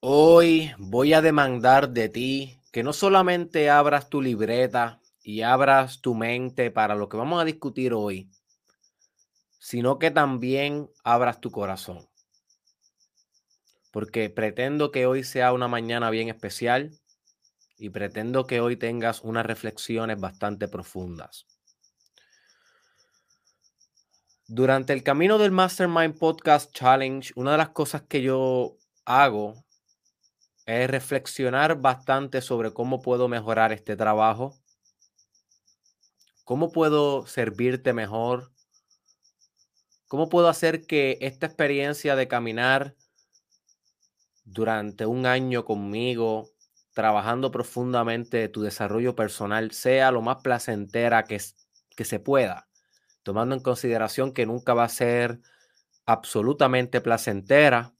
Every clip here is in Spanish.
Hoy voy a demandar de ti que no solamente abras tu libreta y abras tu mente para lo que vamos a discutir hoy, sino que también abras tu corazón. Porque pretendo que hoy sea una mañana bien especial y pretendo que hoy tengas unas reflexiones bastante profundas. Durante el camino del Mastermind Podcast Challenge, una de las cosas que yo hago es reflexionar bastante sobre cómo puedo mejorar este trabajo, cómo puedo servirte mejor, cómo puedo hacer que esta experiencia de caminar durante un año conmigo, trabajando profundamente tu desarrollo personal, sea lo más placentera que, que se pueda, tomando en consideración que nunca va a ser absolutamente placentera,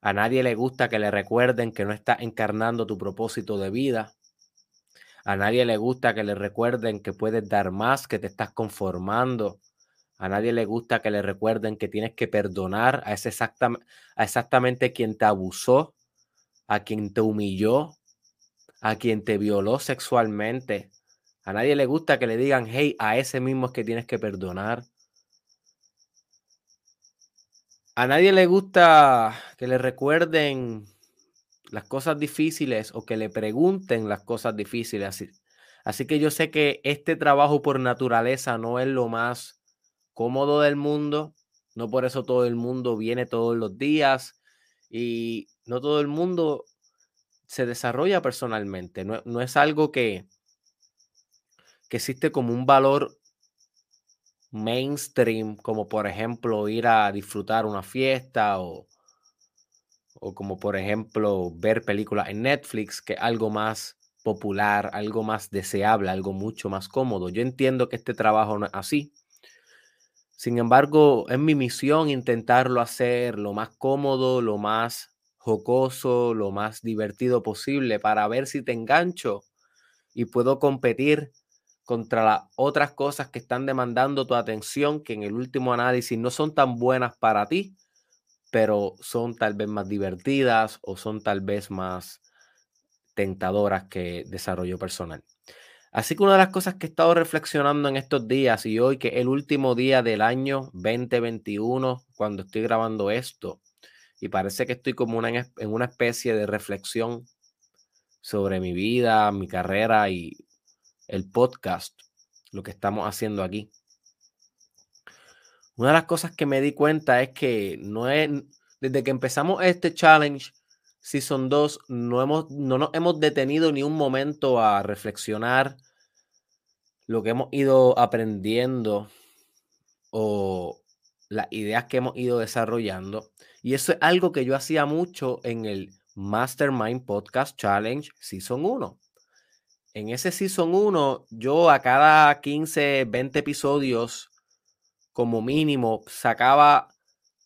a nadie le gusta que le recuerden que no está encarnando tu propósito de vida. A nadie le gusta que le recuerden que puedes dar más, que te estás conformando. A nadie le gusta que le recuerden que tienes que perdonar a, ese a exactamente quien te abusó, a quien te humilló, a quien te violó sexualmente. A nadie le gusta que le digan, hey, a ese mismo es que tienes que perdonar. A nadie le gusta que le recuerden las cosas difíciles o que le pregunten las cosas difíciles. Así, que yo sé que este trabajo por naturaleza no es lo más cómodo del mundo. No por eso todo el mundo viene todos los días y no todo el mundo se desarrolla personalmente. No, no es algo que, que existe como un valor mainstream, como por ejemplo ir a disfrutar una fiesta o, o como por ejemplo ver películas en Netflix, que es algo más popular, algo más deseable, algo mucho más cómodo. Yo entiendo que este trabajo no es así. Sin embargo, es mi misión intentarlo hacer lo más cómodo, lo más jocoso, lo más divertido posible para ver si te engancho y puedo competir contra las otras cosas que están demandando tu atención, que en el último análisis no son tan buenas para ti, pero son tal vez más divertidas o son tal vez más tentadoras que desarrollo personal. Así que una de las cosas que he estado reflexionando en estos días y hoy, que es el último día del año 2021, cuando estoy grabando esto, y parece que estoy como en una especie de reflexión sobre mi vida, mi carrera y el podcast, lo que estamos haciendo aquí. Una de las cosas que me di cuenta es que no es, desde que empezamos este challenge Season 2, no, hemos, no nos hemos detenido ni un momento a reflexionar lo que hemos ido aprendiendo o las ideas que hemos ido desarrollando. Y eso es algo que yo hacía mucho en el Mastermind Podcast Challenge Season 1 en ese Season 1, yo a cada 15, 20 episodios, como mínimo, sacaba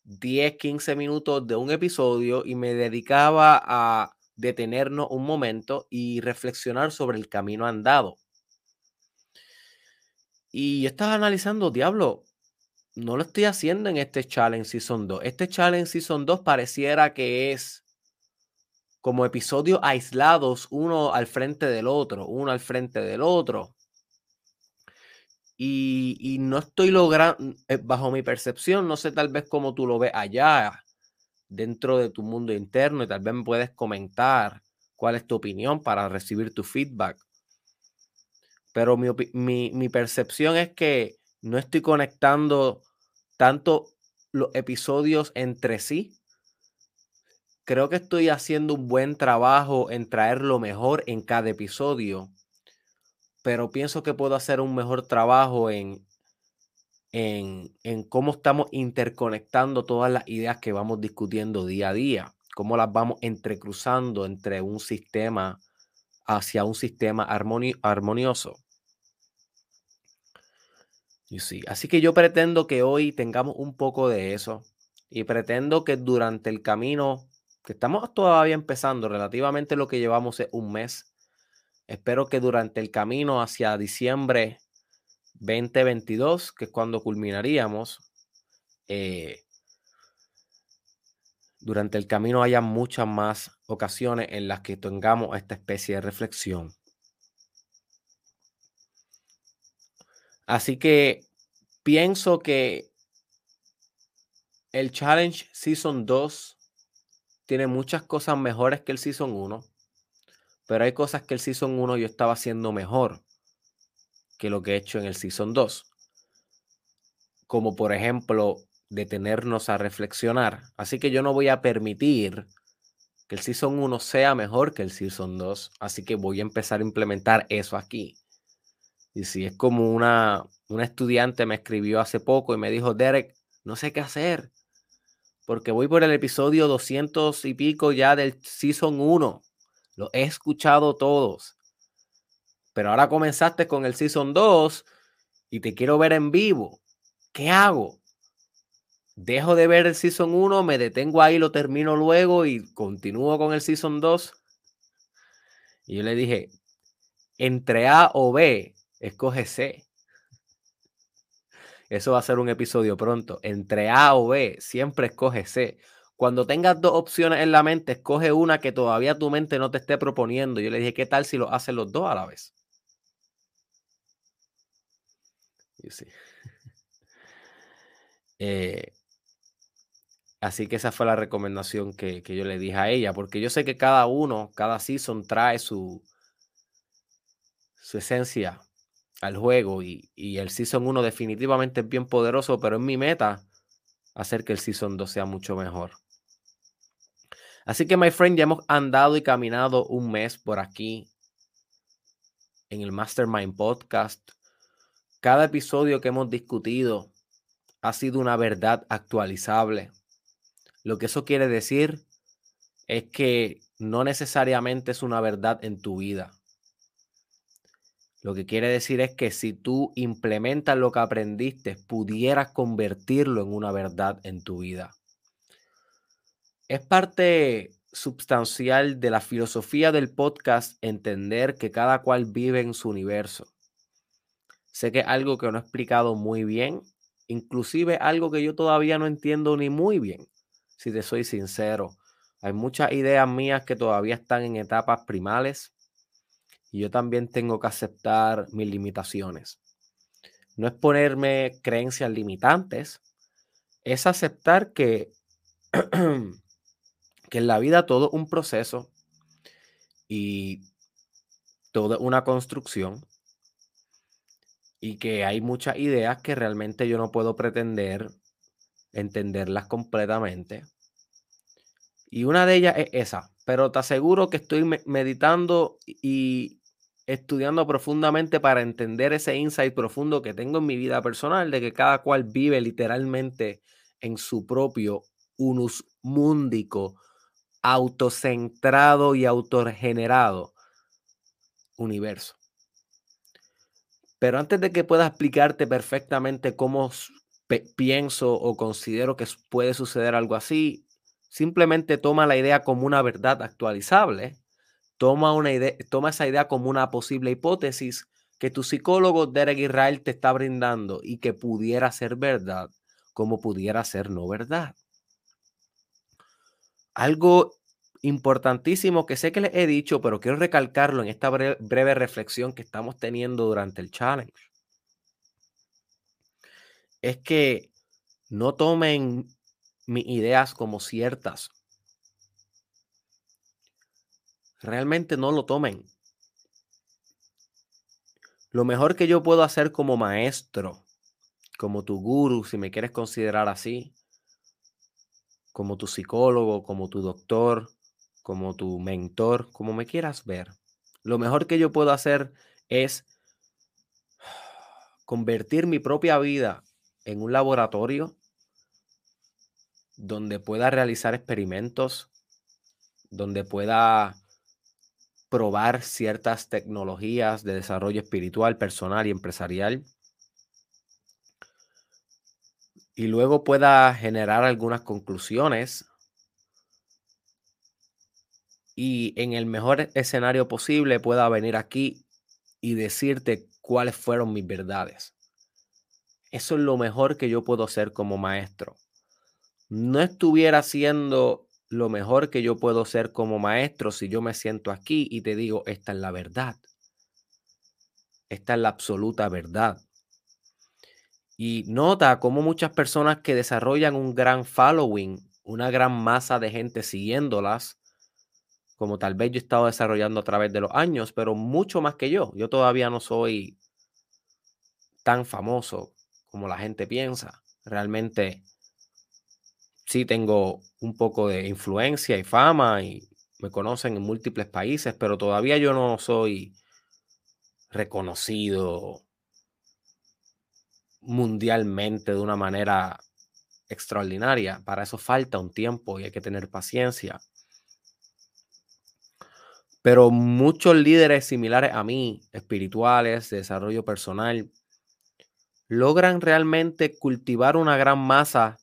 10, 15 minutos de un episodio y me dedicaba a detenernos un momento y reflexionar sobre el camino andado. Y yo estaba analizando, diablo, no lo estoy haciendo en este Challenge Season 2. Este Challenge Season 2 pareciera que es como episodios aislados, uno al frente del otro, uno al frente del otro. Y, no estoy logrando, eh, bajo mi percepción, no sé tal vez cómo tú lo ves allá, dentro de tu mundo interno, y tal vez me puedes comentar cuál es tu opinión para recibir tu feedback. Pero mi, mi, mi percepción es que no estoy conectando tanto los episodios entre sí creo que estoy haciendo un buen trabajo en traer lo mejor en cada episodio, pero pienso que puedo hacer un mejor trabajo en, en, en cómo estamos interconectando todas las ideas que vamos discutiendo día a día, cómo las vamos entrecruzando entre un sistema hacia un sistema armonioso. Así que yo pretendo que hoy tengamos un poco de eso y pretendo que durante el camino que estamos todavía empezando, relativamente lo que llevamos es un mes. Espero que durante el camino hacia diciembre 2022, que es cuando culminaríamos, eh, durante el camino haya muchas más ocasiones en las que tengamos esta especie de reflexión. Así que pienso que el Challenge Season 2 tiene muchas cosas mejores que el Season 1, pero hay cosas que el Season 1 yo estaba haciendo mejor que lo que he hecho en el Season 2. Como por ejemplo, detenernos a reflexionar. Así que yo no voy a permitir que el Season 1 sea mejor que el Season 2. Así que voy a empezar a implementar eso aquí. Y si es como una, una estudiante me escribió hace poco y me dijo, Derek, no sé qué hacer. Porque voy por el episodio 200 y pico ya del Season 1. Lo he escuchado todos. Pero ahora comenzaste con el Season 2 y te quiero ver en vivo. ¿Qué hago? Dejo de ver el Season 1, me detengo ahí, lo termino luego y continúo con el Season 2. Y yo le dije, entre A o B, escoge C. Eso va a ser un episodio pronto. Entre A o B, siempre escoge C. Cuando tengas dos opciones en la mente, escoge una que todavía tu mente no te esté proponiendo. Yo le dije, ¿qué tal si lo hacen los dos a la vez? Eh, así que esa fue la recomendación que, que yo le dije a ella, porque yo sé que cada uno, cada season trae su, su esencia al juego y, el Season 1 definitivamente es bien poderoso, pero es mi meta hacer que el Season 2 sea mucho mejor. Así que, my friend, ya hemos andado y caminado un mes por aquí en el Mastermind Podcast. Cada episodio que hemos discutido ha sido una verdad actualizable. Lo que eso quiere decir es que no necesariamente es una verdad en tu vida. Lo que quiere decir es que si tú implementas lo que aprendiste, pudieras convertirlo en una verdad en tu vida. Es parte sustancial de la filosofía del podcast entender que cada cual vive en su universo. Sé que es algo que no he explicado muy bien, inclusive algo que yo todavía no entiendo ni muy bien, si te soy sincero. Hay muchas ideas mías que todavía están en etapas primales y yo también tengo que aceptar mis limitaciones. No es ponerme creencias limitantes, es aceptar que, que en la vida todo es un proceso y todo una construcción y que hay muchas ideas que realmente yo no puedo pretender entenderlas completamente. Y una de ellas es esa, pero te aseguro que estoy meditando y estudiando profundamente para entender ese insight profundo que tengo en mi vida personal, de que cada cual vive literalmente en su propio unus mundico, autocentrado y autogenerado universo. Pero antes de que pueda explicarte perfectamente cómo pienso o considero que puede suceder algo así, simplemente toma la idea como una verdad actualizable Toma, esa idea como una posible hipótesis que tu psicólogo Derek Israel te está brindando y que pudiera ser verdad, como pudiera ser no verdad. Algo importantísimo que sé que les he dicho, pero quiero recalcarlo en esta breve, reflexión que estamos teniendo durante el challenge, es que no tomen mis ideas como ciertas realmente no lo tomen. Lo mejor que yo puedo hacer como maestro, como tu guru, si me quieres considerar así, como tu psicólogo, como tu doctor, como tu mentor, como me quieras ver, lo mejor que yo puedo hacer es convertir mi propia vida en un laboratorio donde pueda realizar experimentos, donde pueda probar ciertas tecnologías de desarrollo espiritual, personal y empresarial. Y luego pueda generar algunas conclusiones. Y en el mejor escenario posible pueda venir aquí y decirte cuáles fueron mis verdades. Eso es lo mejor que yo puedo hacer como maestro. No estuviera haciendo lo mejor que yo puedo ser como maestro si yo me siento aquí y te digo, esta es la verdad. Esta es la absoluta verdad. Y nota cómo muchas personas que desarrollan un gran following, una gran masa de gente siguiéndolas, como tal vez yo he estado desarrollando a través de los años, pero mucho más que yo. Yo todavía no soy tan famoso como la gente piensa. Realmente sí tengo un poco de influencia y fama y me conocen en múltiples países, pero todavía yo no soy reconocido mundialmente de una manera extraordinaria. Para eso falta un tiempo y hay que tener paciencia. Pero muchos líderes similares a mí, espirituales, de desarrollo personal, logran realmente cultivar una gran masa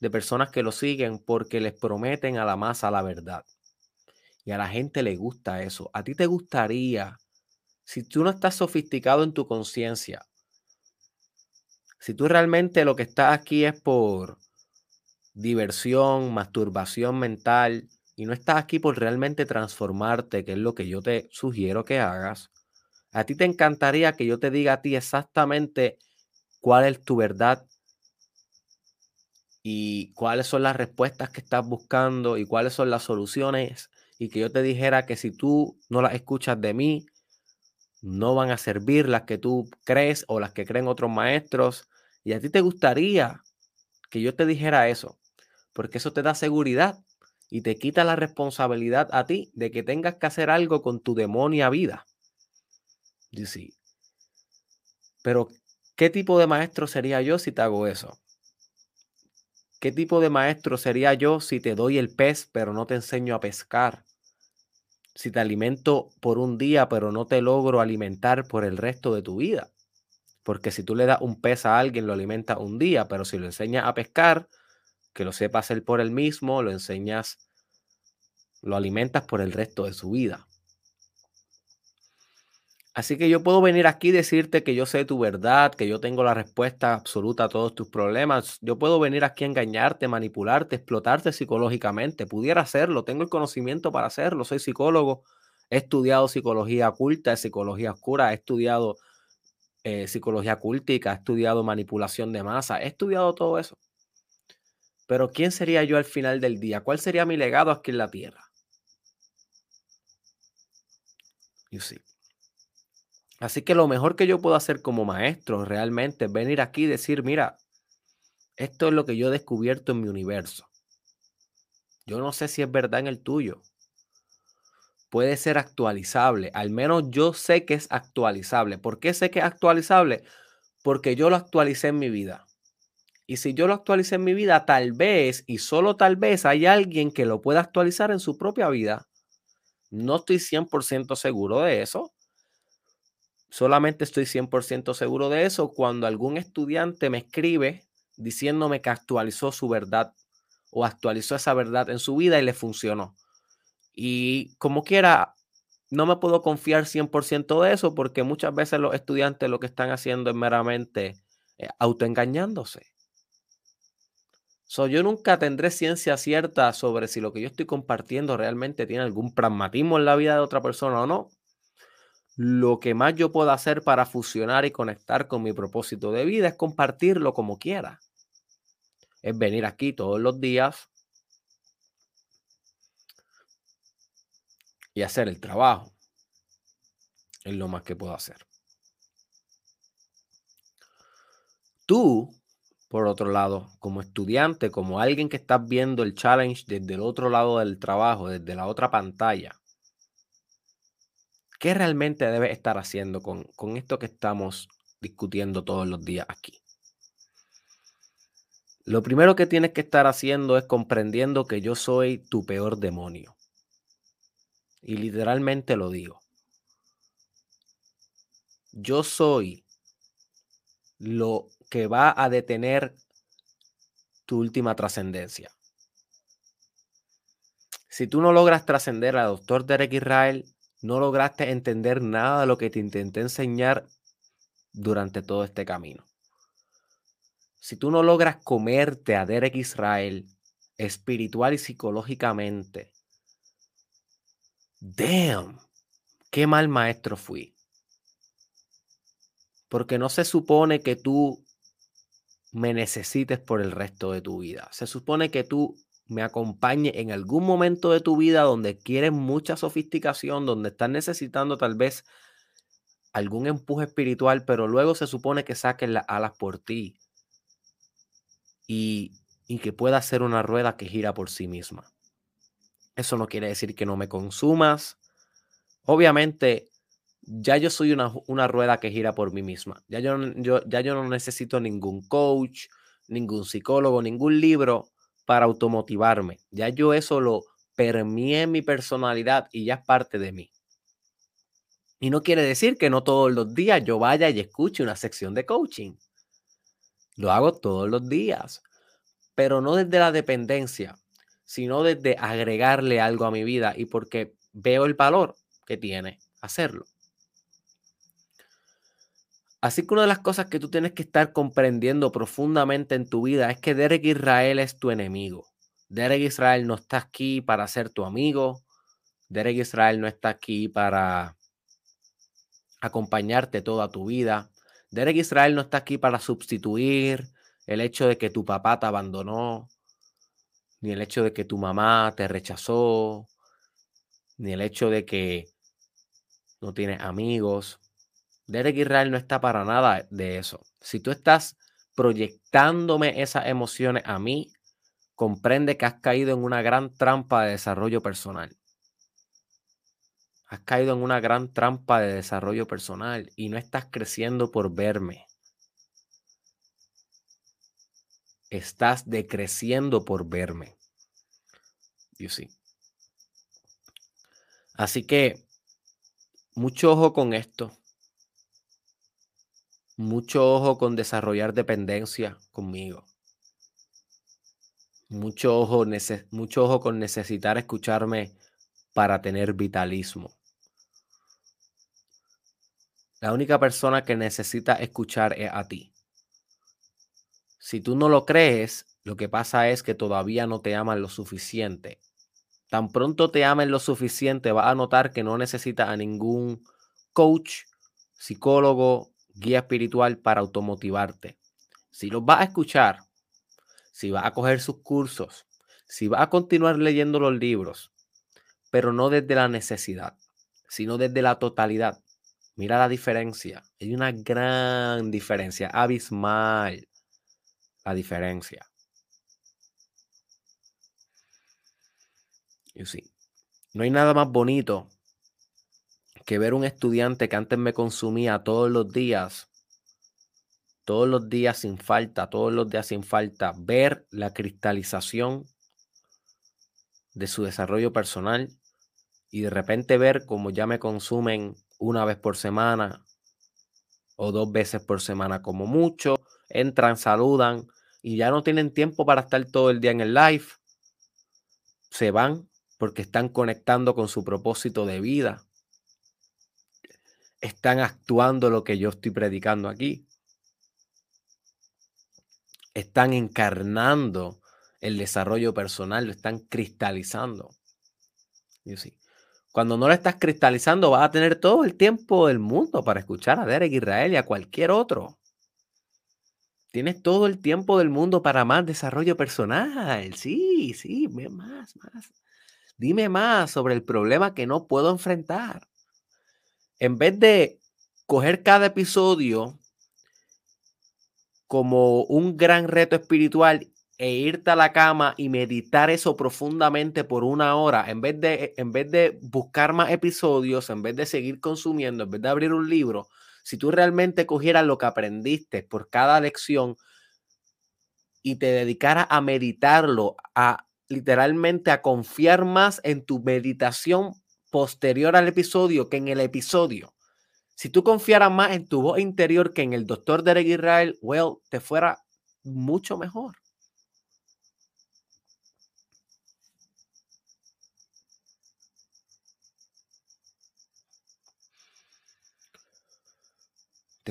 de personas que lo siguen porque les prometen a la masa la verdad. Y a la gente le gusta eso. A ti te gustaría, si tú no estás sofisticado en tu conciencia, si tú realmente lo que estás aquí es por diversión, masturbación mental, y no estás aquí por realmente transformarte, que es lo que yo te sugiero que hagas, a ti te encantaría que yo te diga a ti exactamente cuál es tu verdad y cuáles son las respuestas que estás buscando y cuáles son las soluciones y que yo te dijera que si tú no las escuchas de mí, no van a servir las que tú crees o las que creen otros maestros. Y a ti te gustaría que yo te dijera eso, porque eso te da seguridad y te quita la responsabilidad a ti de que tengas que hacer algo con tu demonia vida. Sí. Pero, ¿qué tipo de maestro sería yo si te hago eso? ¿Qué tipo de maestro sería yo si te doy el pez pero no te enseño a pescar? Si te alimento por un día pero no te logro alimentar por el resto de tu vida. Porque si tú le das un pez a alguien lo alimenta un día, pero si lo enseñas a pescar, que lo sepa hacer por él mismo, lo enseñas, lo alimentas por el resto de su vida. Así que yo puedo venir aquí y decirte que yo sé tu verdad, que yo tengo la respuesta absoluta a todos tus problemas. Yo puedo venir aquí a engañarte, manipularte, explotarte psicológicamente. Pudiera hacerlo, tengo el conocimiento para hacerlo. Soy psicólogo, he estudiado psicología oculta, psicología oscura, he estudiado eh, psicología cultica, he estudiado manipulación de masa, he estudiado todo eso. Pero ¿quién sería yo al final del día? ¿Cuál sería mi legado aquí en la tierra? You see. Así que lo mejor que yo puedo hacer como maestro realmente es venir aquí y decir, mira, esto es lo que yo he descubierto en mi universo. Yo no sé si es verdad en el tuyo. Puede ser actualizable. Al menos yo sé que es actualizable. ¿Por qué sé que es actualizable? Porque yo lo actualicé en mi vida. Y si yo lo actualicé en mi vida, tal vez y solo tal vez hay alguien que lo pueda actualizar en su propia vida. No estoy 100% seguro de eso, Solamente estoy 100% seguro de eso cuando algún estudiante me escribe diciéndome que actualizó su verdad o actualizó esa verdad en su vida y le funcionó. Y como quiera, no me puedo confiar 100% de eso porque muchas veces los estudiantes lo que están haciendo es meramente eh, autoengañándose. So, yo nunca tendré ciencia cierta sobre si lo que yo estoy compartiendo realmente tiene algún pragmatismo en la vida de otra persona o no lo que más yo puedo hacer para fusionar y conectar con mi propósito de vida es compartirlo como quiera. Es venir aquí todos los días y hacer el trabajo. Es lo más que puedo hacer. Tú, por otro lado, como estudiante, como alguien que estás viendo el challenge desde el otro lado del trabajo, desde la otra pantalla, ¿Qué realmente debes estar haciendo con, con esto que estamos discutiendo todos los días aquí? Lo primero que tienes que estar haciendo es comprendiendo que yo soy tu peor demonio. Y literalmente lo digo. Yo soy lo que va a detener tu última trascendencia. Si tú no logras trascender a doctor Derek Israel, no lograste entender nada de lo que te intenté enseñar durante todo este camino. Si tú no logras comerte a Derek Israel espiritual y psicológicamente. Damn, qué mal maestro fui. Porque no se supone que tú me necesites por el resto de tu vida. Se supone que tú me acompañes en algún momento de tu vida donde quieres mucha sofisticación, donde estás necesitando tal vez algún empuje espiritual, pero luego se supone que saques las alas por ti y, y que pueda ser una rueda que gira por sí misma. Eso no quiere decir que no me consumas. Obviamente, ya yo soy una, una rueda que gira por mí misma. Ya yo, yo, ya yo no necesito ningún coach, ningún psicólogo, ningún libro para automotivarme. Ya yo eso lo permeé en mi personalidad y ya es parte de mí. Y no quiere decir que no todos los días yo vaya y escuche una sección de coaching. Lo hago todos los días, pero no desde la dependencia, sino desde agregarle algo a mi vida y porque veo el valor que tiene hacerlo. Así que una de las cosas que tú tienes que estar comprendiendo profundamente en tu vida es que Derek Israel es tu enemigo. Derek Israel no está aquí para ser tu amigo. Derek Israel no está aquí para acompañarte toda tu vida. Derek Israel no está aquí para sustituir el hecho de que tu papá te abandonó, ni el hecho de que tu mamá te rechazó, ni el hecho de que no tienes amigos. Derek Israel no está para nada de eso. Si tú estás proyectándome esas emociones a mí, comprende que has caído en una gran trampa de desarrollo personal. Has caído en una gran trampa de desarrollo personal y no estás creciendo por verme. Estás decreciendo por verme. You see. Así que mucho ojo con esto. Mucho ojo con desarrollar dependencia conmigo. Mucho ojo, mucho ojo con necesitar escucharme para tener vitalismo. La única persona que necesita escuchar es a ti. Si tú no lo crees, lo que pasa es que todavía no te aman lo suficiente. Tan pronto te amen lo suficiente, vas a notar que no necesitas a ningún coach, psicólogo, guía espiritual para automotivarte. Si los vas a escuchar, si vas a coger sus cursos, si vas a continuar leyendo los libros, pero no desde la necesidad, sino desde la totalidad. Mira la diferencia. Hay una gran diferencia, abismal la diferencia. You see. No hay nada más bonito que ver un estudiante que antes me consumía todos los días, todos los días sin falta, todos los días sin falta, ver la cristalización de su desarrollo personal y de repente ver cómo ya me consumen una vez por semana o dos veces por semana como mucho, entran, saludan y ya no tienen tiempo para estar todo el día en el live. Se van porque están conectando con su propósito de vida. Están actuando lo que yo estoy predicando aquí. Están encarnando el desarrollo personal, lo están cristalizando. Cuando no lo estás cristalizando, vas a tener todo el tiempo del mundo para escuchar a Derek Israel y a cualquier otro. Tienes todo el tiempo del mundo para más desarrollo personal. Sí, sí, más, más. Dime más sobre el problema que no puedo enfrentar. En vez de coger cada episodio como un gran reto espiritual e irte a la cama y meditar eso profundamente por una hora, en vez de, en vez de buscar más episodios, en vez de seguir consumiendo, en vez de abrir un libro, si tú realmente cogieras lo que aprendiste por cada lección y te dedicaras a meditarlo, a literalmente a confiar más en tu meditación posterior al episodio que en el episodio. Si tú confiaras más en tu voz interior que en el doctor Derek Israel, well, te fuera mucho mejor.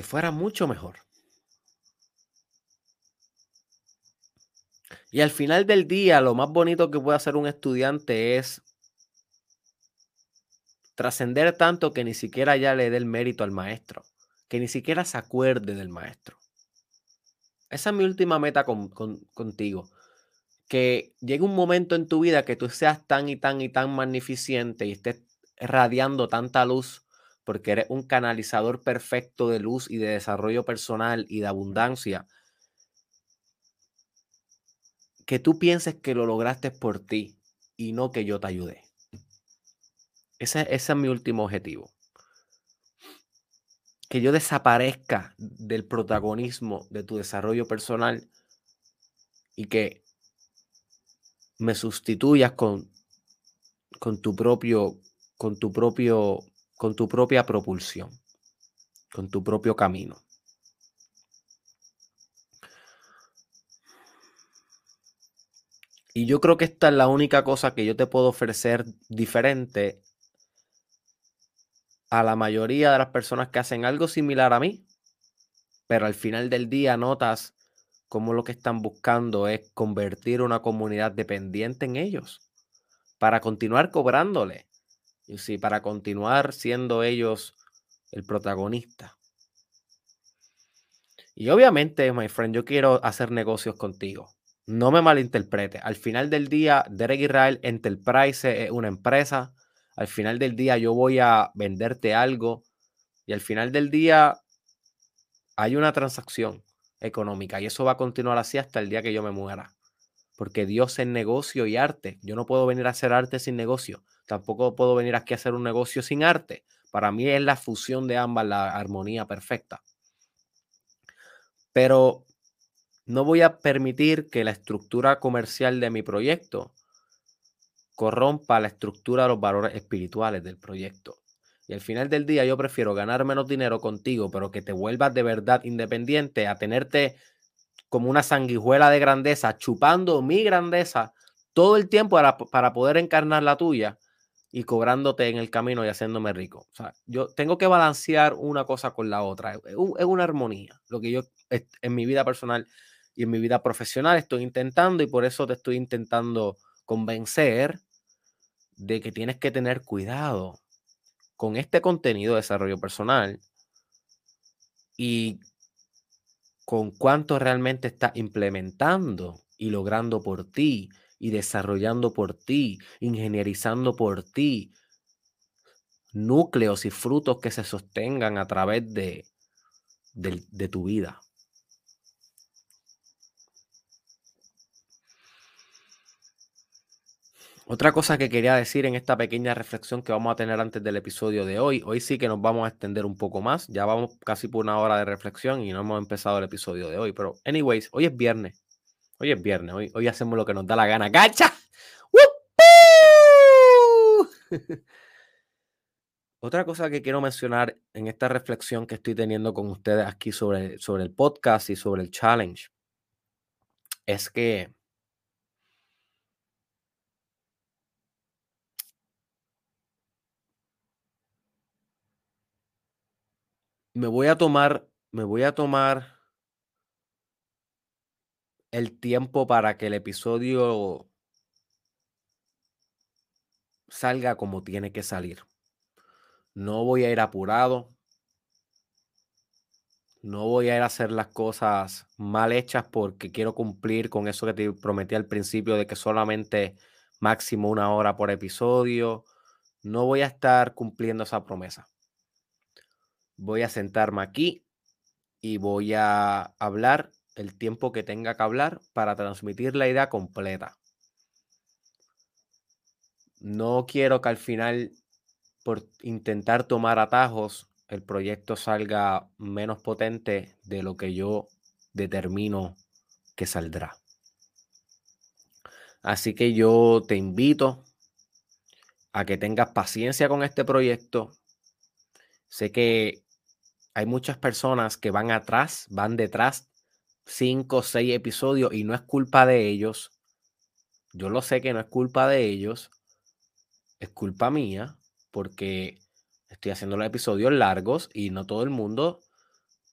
te fuera mucho mejor. Y al final del día, lo más bonito que puede hacer un estudiante es trascender tanto que ni siquiera ya le dé el mérito al maestro, que ni siquiera se acuerde del maestro. Esa es mi última meta contigo. Que llegue un momento en tu vida que tú seas tan y tan y tan magnificente y estés radiando tanta luz porque eres un canalizador perfecto de luz y de desarrollo personal y de abundancia, que tú pienses que lo lograste por ti y no que yo te ayudé. Ese, es mi último objetivo. Que yo desaparezca del protagonismo de tu desarrollo personal y que me sustituyas con, con tu propio, con tu propio con tu propia propulsión, con tu propio camino. Y yo creo que esta es la única cosa que yo te puedo ofrecer diferente a la mayoría de las personas que hacen algo similar a mí, pero al final del día notas cómo lo que están buscando es convertir una comunidad dependiente en ellos para continuar cobrándole y sí, para continuar siendo ellos el protagonista. Y obviamente, my friend, yo quiero hacer negocios contigo. No me malinterprete. Al final del día, Derek Israel Enterprise es una empresa. Al final del día, yo voy a venderte algo. Y al final del día, hay una transacción económica. Y eso va a continuar así hasta el día que yo me muera. Porque Dios es negocio y arte. Yo no puedo venir a hacer arte sin negocio. Tampoco puedo venir aquí a hacer un negocio sin arte. Para mí es la fusión de ambas, la armonía perfecta. Pero no voy a permitir que la estructura comercial de mi proyecto corrompa la estructura de los valores espirituales del proyecto. Y al final del día yo prefiero ganar menos dinero contigo, pero que te vuelvas de verdad independiente, a tenerte como una sanguijuela de grandeza, chupando mi grandeza todo el tiempo para, para poder encarnar la tuya y cobrándote en el camino y haciéndome rico. O sea, yo tengo que balancear una cosa con la otra. Es, una armonía. Lo que yo en mi vida personal y en mi vida profesional estoy intentando y por eso te estoy intentando convencer de que tienes que tener cuidado con este contenido de desarrollo personal y con cuánto realmente estás implementando y logrando por ti y desarrollando por ti, ingenierizando por ti núcleos y frutos que se sostengan a través de, de, tu vida. Otra cosa que quería decir en esta pequeña reflexión que vamos a tener antes del episodio de hoy, hoy sí que nos vamos a extender un poco más, ya vamos casi por una hora de reflexión y no hemos empezado el episodio de hoy, pero anyways, hoy es viernes Hoy es viernes, hoy, hoy hacemos lo que nos da la gana. ¡Gacha! Otra cosa que quiero mencionar en esta reflexión que estoy teniendo con ustedes aquí sobre, sobre el podcast y sobre el challenge es que me voy a tomar, me voy a tomar el tiempo para que el episodio salga como tiene que salir. No voy a ir apurado. No voy a ir a hacer las cosas mal hechas porque quiero cumplir con eso que te prometí al principio de que solamente máximo una hora por episodio. No voy a estar cumpliendo esa promesa. Voy a sentarme aquí y voy a hablar el tiempo que tenga que hablar para transmitir la idea completa. No quiero que al final, por intentar tomar atajos, el proyecto salga menos potente de lo que yo determino que saldrá. Así que yo te invito a que tengas paciencia con este proyecto. Sé que hay muchas personas que van atrás, van detrás cinco o seis episodios y no es culpa de ellos. Yo lo sé que no es culpa de ellos, es culpa mía porque estoy haciendo los episodios largos y no todo el mundo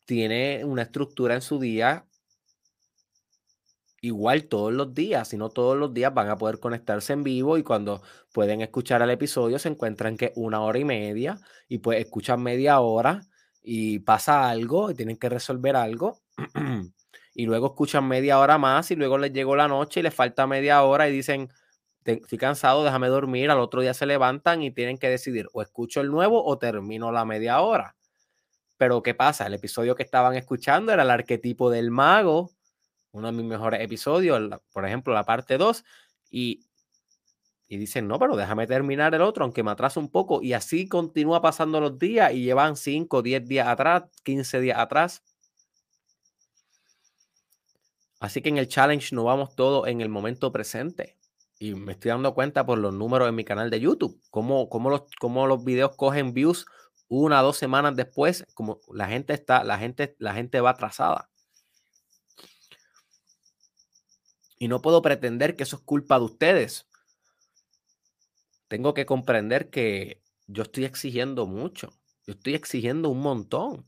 tiene una estructura en su día igual todos los días, si no todos los días van a poder conectarse en vivo y cuando pueden escuchar el episodio se encuentran que una hora y media y pues escuchan media hora y pasa algo y tienen que resolver algo y luego escuchan media hora más y luego les llegó la noche y les falta media hora y dicen, estoy cansado, déjame dormir, al otro día se levantan y tienen que decidir o escucho el nuevo o termino la media hora. Pero ¿qué pasa? El episodio que estaban escuchando era el arquetipo del mago uno de mis mejores episodios, por ejemplo, la parte 2, y, y dicen, no, pero déjame terminar el otro, aunque me atraso un poco, y así continúa pasando los días y llevan 5, 10 días atrás, 15 días atrás. Así que en el challenge no vamos todo en el momento presente. Y me estoy dando cuenta por los números en mi canal de YouTube, cómo, cómo, los, cómo los videos cogen views una dos semanas después, como la gente está, la gente, la gente va atrasada. Y no puedo pretender que eso es culpa de ustedes. Tengo que comprender que yo estoy exigiendo mucho. Yo estoy exigiendo un montón.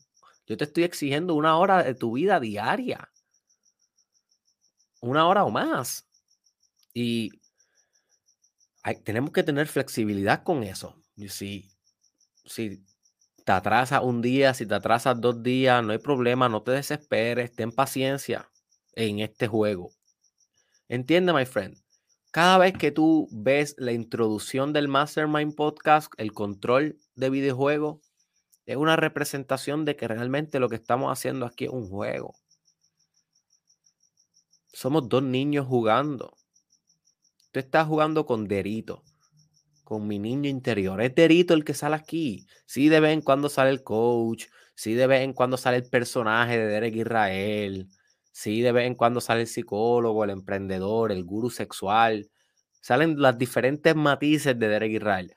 Yo te estoy exigiendo una hora de tu vida diaria. Una hora o más. Y tenemos que tener flexibilidad con eso. Si, si te atrasas un día, si te atrasas dos días, no hay problema, no te desesperes, ten paciencia en este juego. Entiende, my friend. Cada vez que tú ves la introducción del Mastermind Podcast, el control de videojuego, es una representación de que realmente lo que estamos haciendo aquí es un juego. Somos dos niños jugando. Tú estás jugando con Derito, con mi niño interior. Es Derito el que sale aquí. Sí, de vez en cuando sale el coach. Sí, de vez en cuando sale el personaje de Derek Israel. Sí, de vez en cuando sale el psicólogo, el emprendedor, el gurú sexual. Salen las diferentes matices de Derek Israel.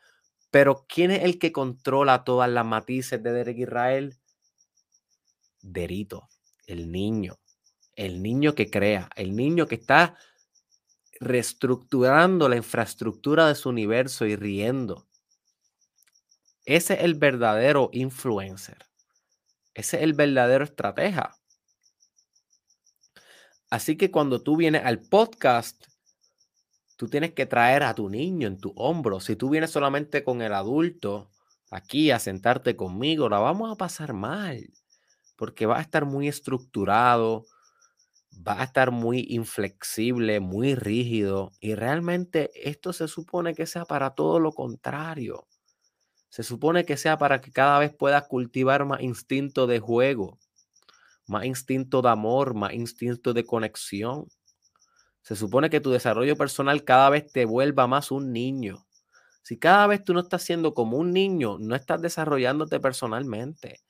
Pero ¿quién es el que controla todas las matices de Derek Israel? Derito, el niño. El niño que crea, el niño que está reestructurando la infraestructura de su universo y riendo. Ese es el verdadero influencer. Ese es el verdadero estratega. Así que cuando tú vienes al podcast, tú tienes que traer a tu niño en tu hombro. Si tú vienes solamente con el adulto aquí a sentarte conmigo, la vamos a pasar mal, porque va a estar muy estructurado, va a estar muy inflexible, muy rígido, y realmente esto se supone que sea para todo lo contrario. Se supone que sea para que cada vez puedas cultivar más instinto de juego más instinto de amor, más instinto de conexión. Se supone que tu desarrollo personal cada vez te vuelva más un niño. Si cada vez tú no estás siendo como un niño, no estás desarrollándote personalmente.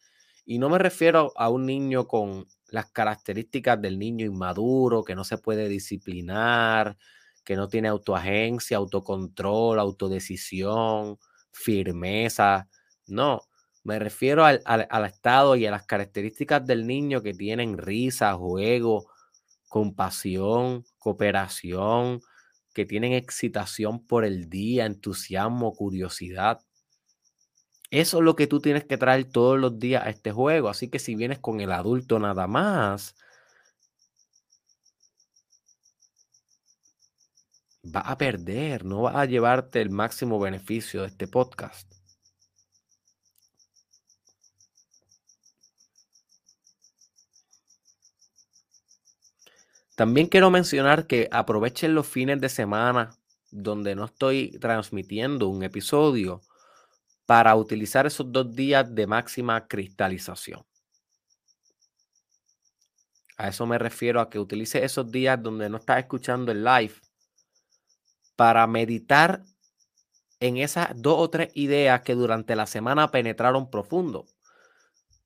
Y no me refiero a un niño con las características del niño inmaduro, que no se puede disciplinar, que no tiene autoagencia, autocontrol, autodecisión, firmeza. No, me refiero al, estado y a las características del niño que tienen risa, juego, compasión, cooperación, que tienen excitación por el día, entusiasmo, curiosidad. Eso es lo que tú tienes que traer todos los días a este juego. Así que si vienes con el adulto nada más, va a perder, no va a llevarte el máximo beneficio de este podcast. También quiero mencionar que aprovechen los fines de semana donde no estoy transmitiendo un episodio para utilizar esos dos días de máxima cristalización. A eso me refiero a que utilice esos días donde no estás escuchando el live para meditar en esas dos o tres ideas que durante la semana penetraron profundo.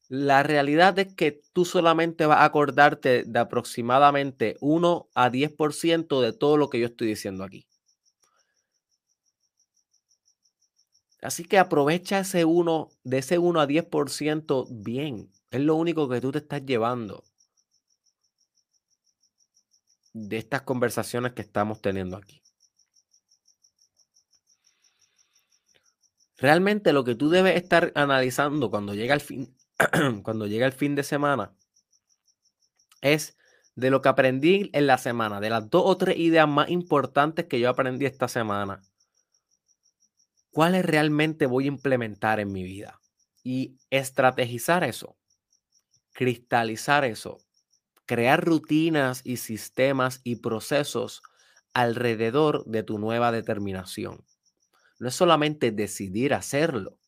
La realidad es que tú solamente vas a acordarte de aproximadamente 1 a 10% de todo lo que yo estoy diciendo aquí. Así que aprovecha ese 1, de ese 1 a 10% bien. Es lo único que tú te estás llevando de estas conversaciones que estamos teniendo aquí. Realmente lo que tú debes estar analizando cuando llega el fin, cuando llega el fin de semana es de lo que aprendí en la semana, de las dos o tres ideas más importantes que yo aprendí esta semana, ¿cuáles realmente voy a implementar en mi vida? Y estrategizar eso, cristalizar eso, crear rutinas y sistemas y procesos alrededor de tu nueva determinación. No es solamente decidir hacerlo,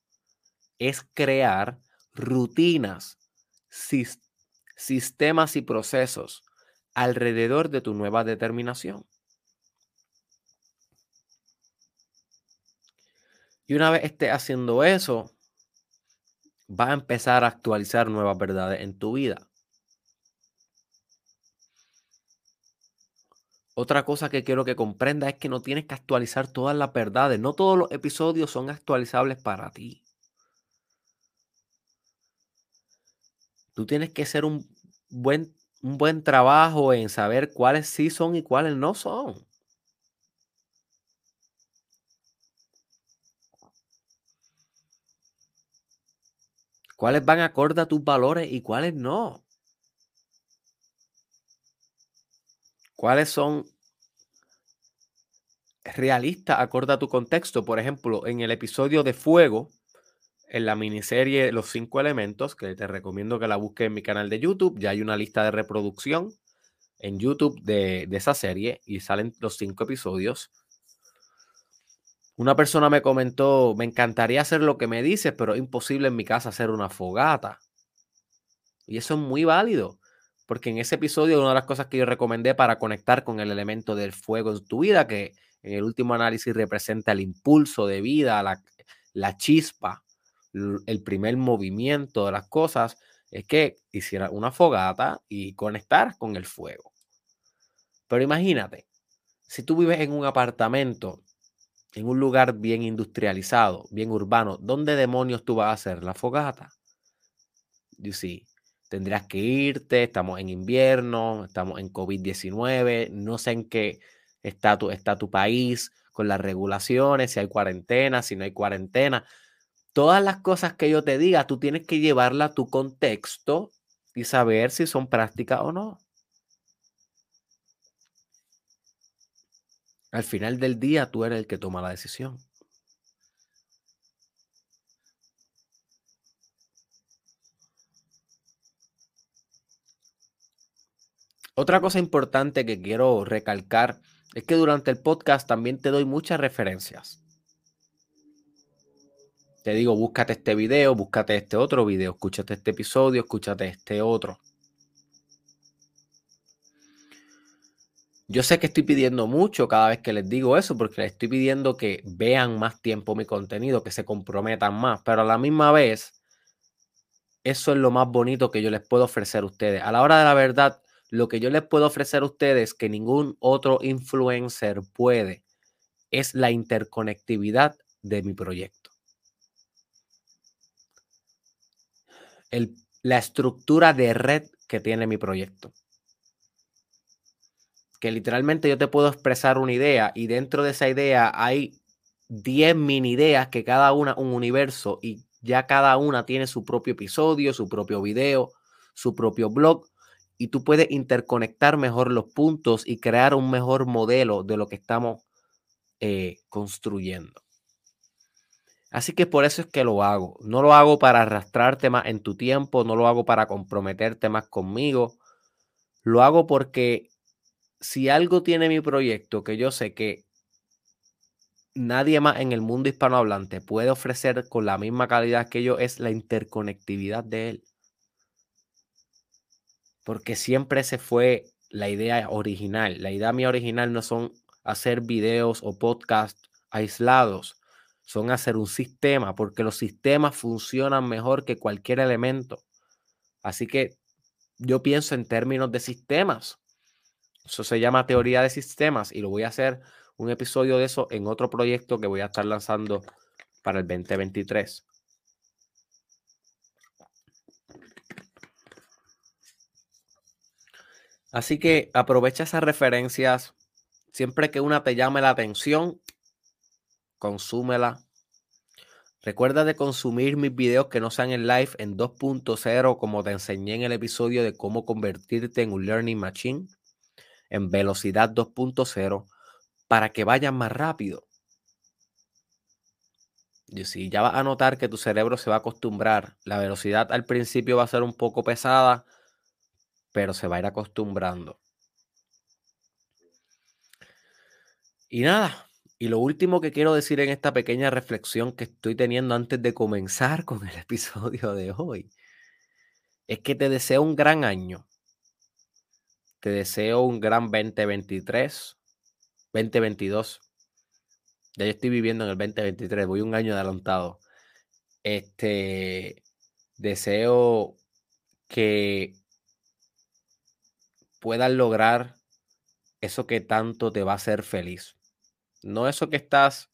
es crear rutinas, sistemas y procesos alrededor de tu nueva determinación. Y una vez estés haciendo eso, va a empezar a actualizar nuevas verdades en tu vida. Otra cosa que quiero que comprenda es que no tienes que actualizar todas las verdades. No todos los episodios son actualizables para ti. Tú tienes que hacer un buen, un buen trabajo en saber cuáles sí son y cuáles no son. cuáles van acorde a tus valores y cuáles no. cuáles son realistas acorde a tu contexto. Por ejemplo, en el episodio de Fuego, en la miniserie Los Cinco Elementos, que te recomiendo que la busques en mi canal de YouTube, ya hay una lista de reproducción en YouTube de, de esa serie y salen los cinco episodios. Una persona me comentó, me encantaría hacer lo que me dices, pero es imposible en mi casa hacer una fogata. Y eso es muy válido. Porque en ese episodio, una de las cosas que yo recomendé para conectar con el elemento del fuego en tu vida, que en el último análisis representa el impulso de vida, la, chispa, el primer movimiento de las cosas, es que hiciera una fogata y conectar con el fuego. Pero imagínate, si tú vives en un apartamento, en un lugar bien industrializado, bien urbano, ¿dónde demonios tú vas a hacer la fogata? You see, tendrías que irte, estamos en invierno, estamos en COVID-19, no sé en qué estatus está tu país con las regulaciones, si hay cuarentena, si no hay cuarentena. Todas las cosas que yo te diga, tú tienes que llevarla a tu contexto y saber si son prácticas o no. Al final del día, tú eres el que toma la decisión. Otra cosa importante que quiero recalcar es que durante el podcast también te doy muchas referencias. Te digo, búscate este video, búscate este otro video, escúchate este episodio, escúchate este otro. Yo sé que estoy pidiendo mucho cada vez que les digo eso, porque les estoy pidiendo que vean más tiempo mi contenido, que se comprometan más, pero a la misma vez, eso es lo más bonito que yo les puedo ofrecer a ustedes. A la hora de la verdad, lo que yo les puedo ofrecer a ustedes que ningún otro influencer puede es la interconectividad de mi proyecto. La estructura de red que tiene mi proyecto. Que literalmente yo te puedo expresar una idea y dentro de esa idea hay 10 mini ideas que cada una un universo y ya cada una tiene su propio episodio, su propio video, su propio blog y tú puedes interconectar mejor los puntos y crear un mejor modelo de lo que estamos eh, construyendo. Así que por eso es que lo hago. No lo hago para arrastrarte más en tu tiempo, no lo hago para comprometerte más conmigo. Lo hago porque si algo tiene mi proyecto que yo sé que nadie más en el mundo hispanohablante puede ofrecer con la misma calidad que yo, es la interconectividad de él porque siempre se fue la idea original. La idea mía original no son hacer videos o podcasts aislados, son hacer un sistema, porque los sistemas funcionan mejor que cualquier elemento. Así que yo pienso en términos de sistemas. Eso se llama teoría de sistemas y lo voy a hacer un episodio de eso en otro proyecto que voy a estar lanzando para el 2023. Así que aprovecha esas referencias. Siempre que una te llame la atención, consúmela. Recuerda de consumir mis videos que no sean en live en 2.0 como te enseñé en el episodio de cómo convertirte en un learning machine en velocidad 2.0 para que vayan más rápido. Y si ya vas a notar que tu cerebro se va a acostumbrar, la velocidad al principio va a ser un poco pesada, pero se va a ir acostumbrando. Y nada, y lo último que quiero decir en esta pequeña reflexión que estoy teniendo antes de comenzar con el episodio de hoy, es que te deseo un gran año. Te deseo un gran 2023, 2022. Ya yo estoy viviendo en el 2023, voy un año adelantado. Este deseo que puedas lograr eso que tanto te va a hacer feliz. No eso que estás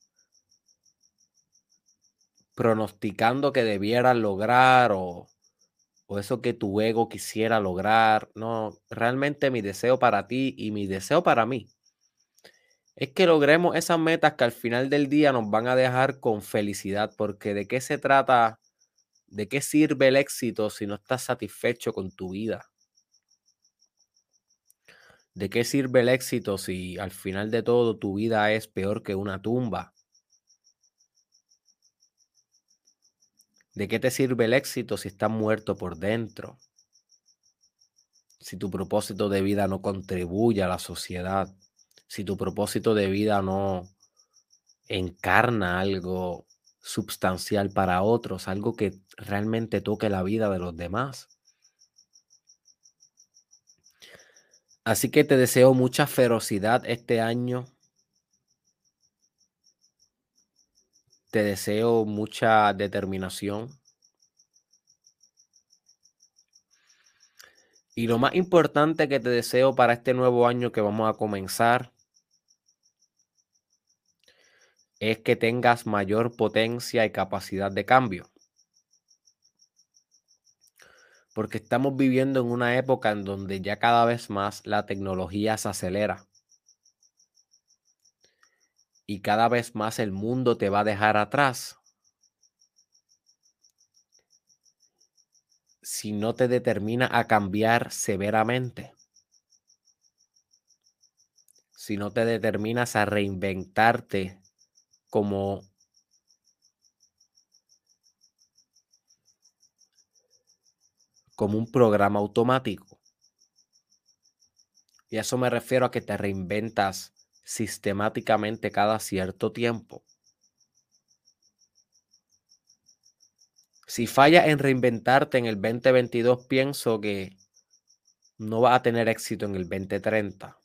pronosticando que debieras lograr o, o eso que tu ego quisiera lograr. No, realmente mi deseo para ti y mi deseo para mí es que logremos esas metas que al final del día nos van a dejar con felicidad, porque de qué se trata, de qué sirve el éxito si no estás satisfecho con tu vida. ¿De qué sirve el éxito si al final de todo tu vida es peor que una tumba? ¿De qué te sirve el éxito si estás muerto por dentro? Si tu propósito de vida no contribuye a la sociedad, si tu propósito de vida no encarna algo sustancial para otros, algo que realmente toque la vida de los demás. Así que te deseo mucha ferocidad este año. Te deseo mucha determinación. Y lo más importante que te deseo para este nuevo año que vamos a comenzar es que tengas mayor potencia y capacidad de cambio. Porque estamos viviendo en una época en donde ya cada vez más la tecnología se acelera. Y cada vez más el mundo te va a dejar atrás. Si no te determina a cambiar severamente. Si no te determinas a reinventarte como como un programa automático. Y a eso me refiero a que te reinventas sistemáticamente cada cierto tiempo. Si falla en reinventarte en el 2022, pienso que no vas a tener éxito en el 2030.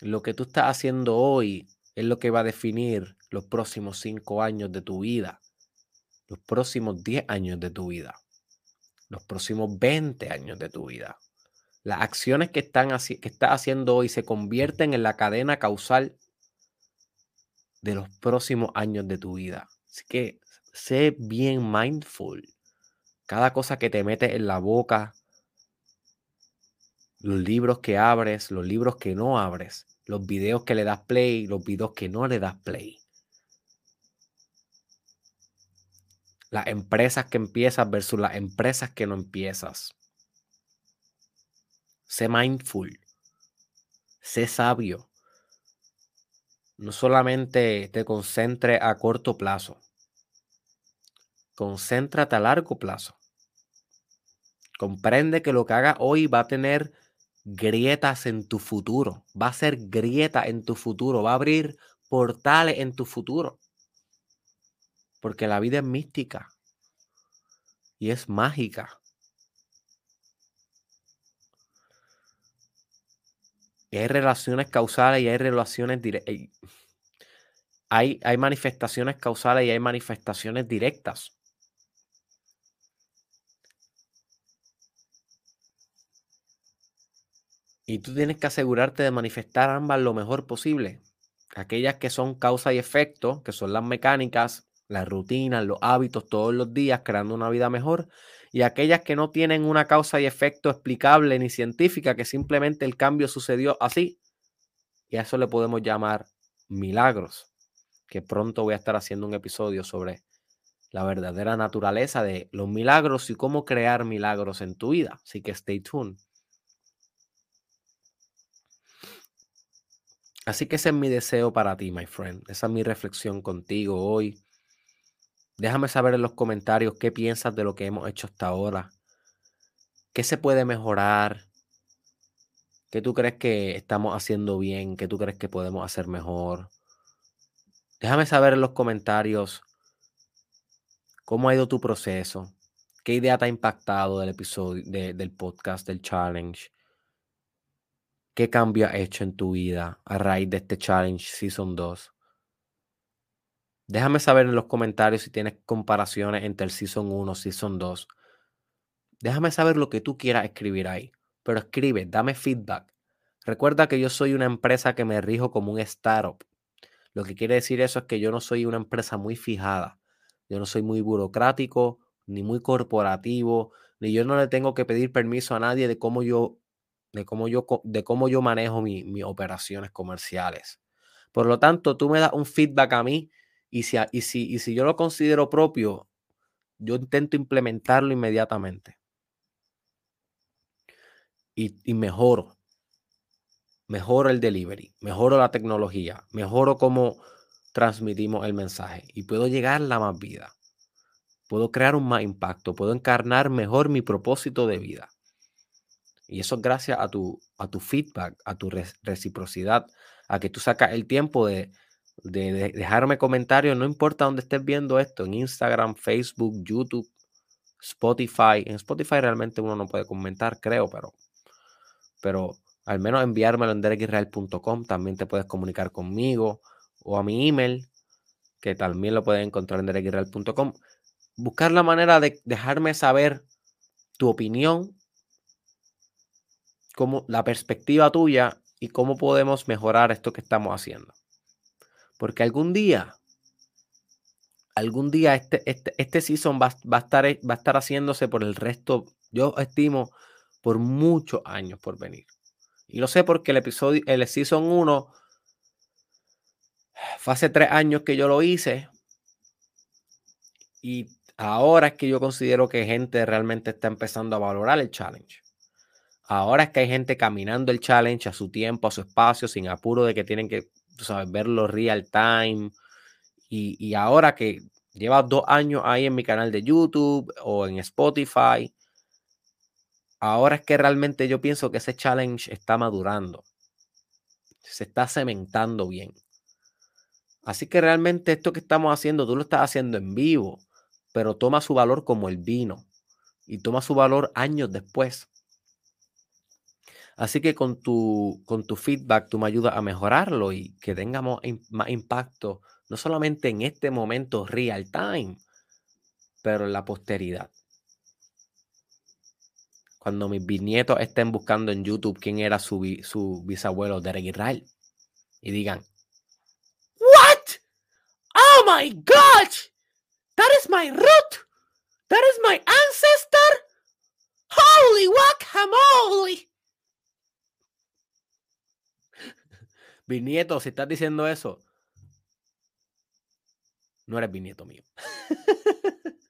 Lo que tú estás haciendo hoy es lo que va a definir los próximos cinco años de tu vida, los próximos 10 años de tu vida los próximos 20 años de tu vida. Las acciones que, están que estás haciendo hoy se convierten en la cadena causal de los próximos años de tu vida. Así que sé bien mindful. Cada cosa que te metes en la boca, los libros que abres, los libros que no abres, los videos que le das play, los videos que no le das play. Las empresas que empiezas versus las empresas que no empiezas. Sé mindful, sé sabio. No solamente te concentres a corto plazo, concéntrate a largo plazo. Comprende que lo que hagas hoy va a tener grietas en tu futuro, va a ser grieta en tu futuro, va a abrir portales en tu futuro. Porque la vida es mística y es mágica. hay relaciones causales y hay relaciones directas. Hay, manifestaciones causales y hay manifestaciones directas. Y tú tienes que asegurarte de manifestar ambas lo mejor posible. Aquellas que son causa y efecto, que son las mecánicas, las rutinas, los hábitos todos los días, creando una vida mejor, y aquellas que no tienen una causa y efecto explicable ni científica, que simplemente el cambio sucedió así, y a eso le podemos llamar milagros. que pronto voy a estar haciendo un episodio sobre la verdadera naturaleza de los milagros y cómo crear milagros en tu vida. Así que stay tuned. Así que ese es mi deseo para ti, my friend. Esa es mi reflexión contigo hoy. Déjame saber en los comentarios qué piensas de lo que hemos hecho hasta ahora. ¿Qué se puede mejorar? ¿Qué tú crees que estamos haciendo bien? ¿Qué tú crees que podemos hacer mejor? Déjame saber en los comentarios cómo ha ido tu proceso, qué idea te ha impactado del episodio, del podcast, del challenge, qué cambio ha hecho en tu vida a raíz de este challenge Season 2. Déjame saber en los comentarios si tienes comparaciones entre el Season 1 y Season 2. Déjame saber lo que tú quieras escribir ahí, pero escribe, dame feedback. Recuerda que yo soy una empresa que me rijo como un startup. Lo que quiere decir eso es que yo no soy una empresa muy fijada. Yo no soy muy burocrático, ni muy corporativo, ni yo no le tengo que pedir permiso a nadie de cómo yo, de cómo yo, de cómo yo manejo mis operaciones comerciales. Por lo tanto, tú me das un feedback a mí y si, y si, y si yo lo considero propio, yo intento implementarlo inmediatamente. Y, y mejoro mejoro el delivery, mejoro la tecnología, mejoro cómo transmitimos el mensaje y puedo llegar a más vida. Puedo crear un más impacto, puedo encarnar mejor mi propósito de vida. Y eso es gracias a tu, a tu feedback, a tu reciprocidad, a que tú sacas el tiempo de, de dejarme comentarios, no importa dónde estés viendo esto, en Instagram, Facebook, YouTube, Spotify. En Spotify realmente uno no puede comentar, creo, pero, pero al menos enviármelo en derekisrael.com. También te puedes comunicar conmigo o a mi email, que también lo puedes encontrar en derekisrael.com. Buscar la manera de dejarme saber tu opinión, cómo, la perspectiva tuya y cómo podemos mejorar esto que estamos haciendo. Porque algún día, algún día este, este, este season va, va, a estar, va a estar haciéndose por el resto, yo estimo, por muchos años por venir. Y lo sé porque el episodio, el Season 1, fue hace tres años que yo lo hice. Y ahora es que yo considero que gente realmente está empezando a valorar el challenge. Ahora es que hay gente caminando el challenge a su tiempo, a su espacio, sin apuro de que tienen que sabes, verlo real time. Y, y ahora que lleva dos años ahí en mi canal de YouTube o en Spotify, ahora es que realmente yo pienso que ese challenge está madurando. Se está cementando bien. Así que realmente esto que estamos haciendo, tú lo estás haciendo en vivo, pero toma su valor como el vino y toma su valor años después. Así que con tu, con tu feedback tú me ayudas a mejorarlo y que tengamos más impacto, no solamente en este momento real time, pero en la posteridad cuando mis bisnietos estén buscando en YouTube quién era su, bisabuelo Derek Israel y digan, What? Oh my gosh! That is my root! That is my ancestor! Holy guacamole! Bisnieto, si estás diciendo eso, no eres bisnieto mío.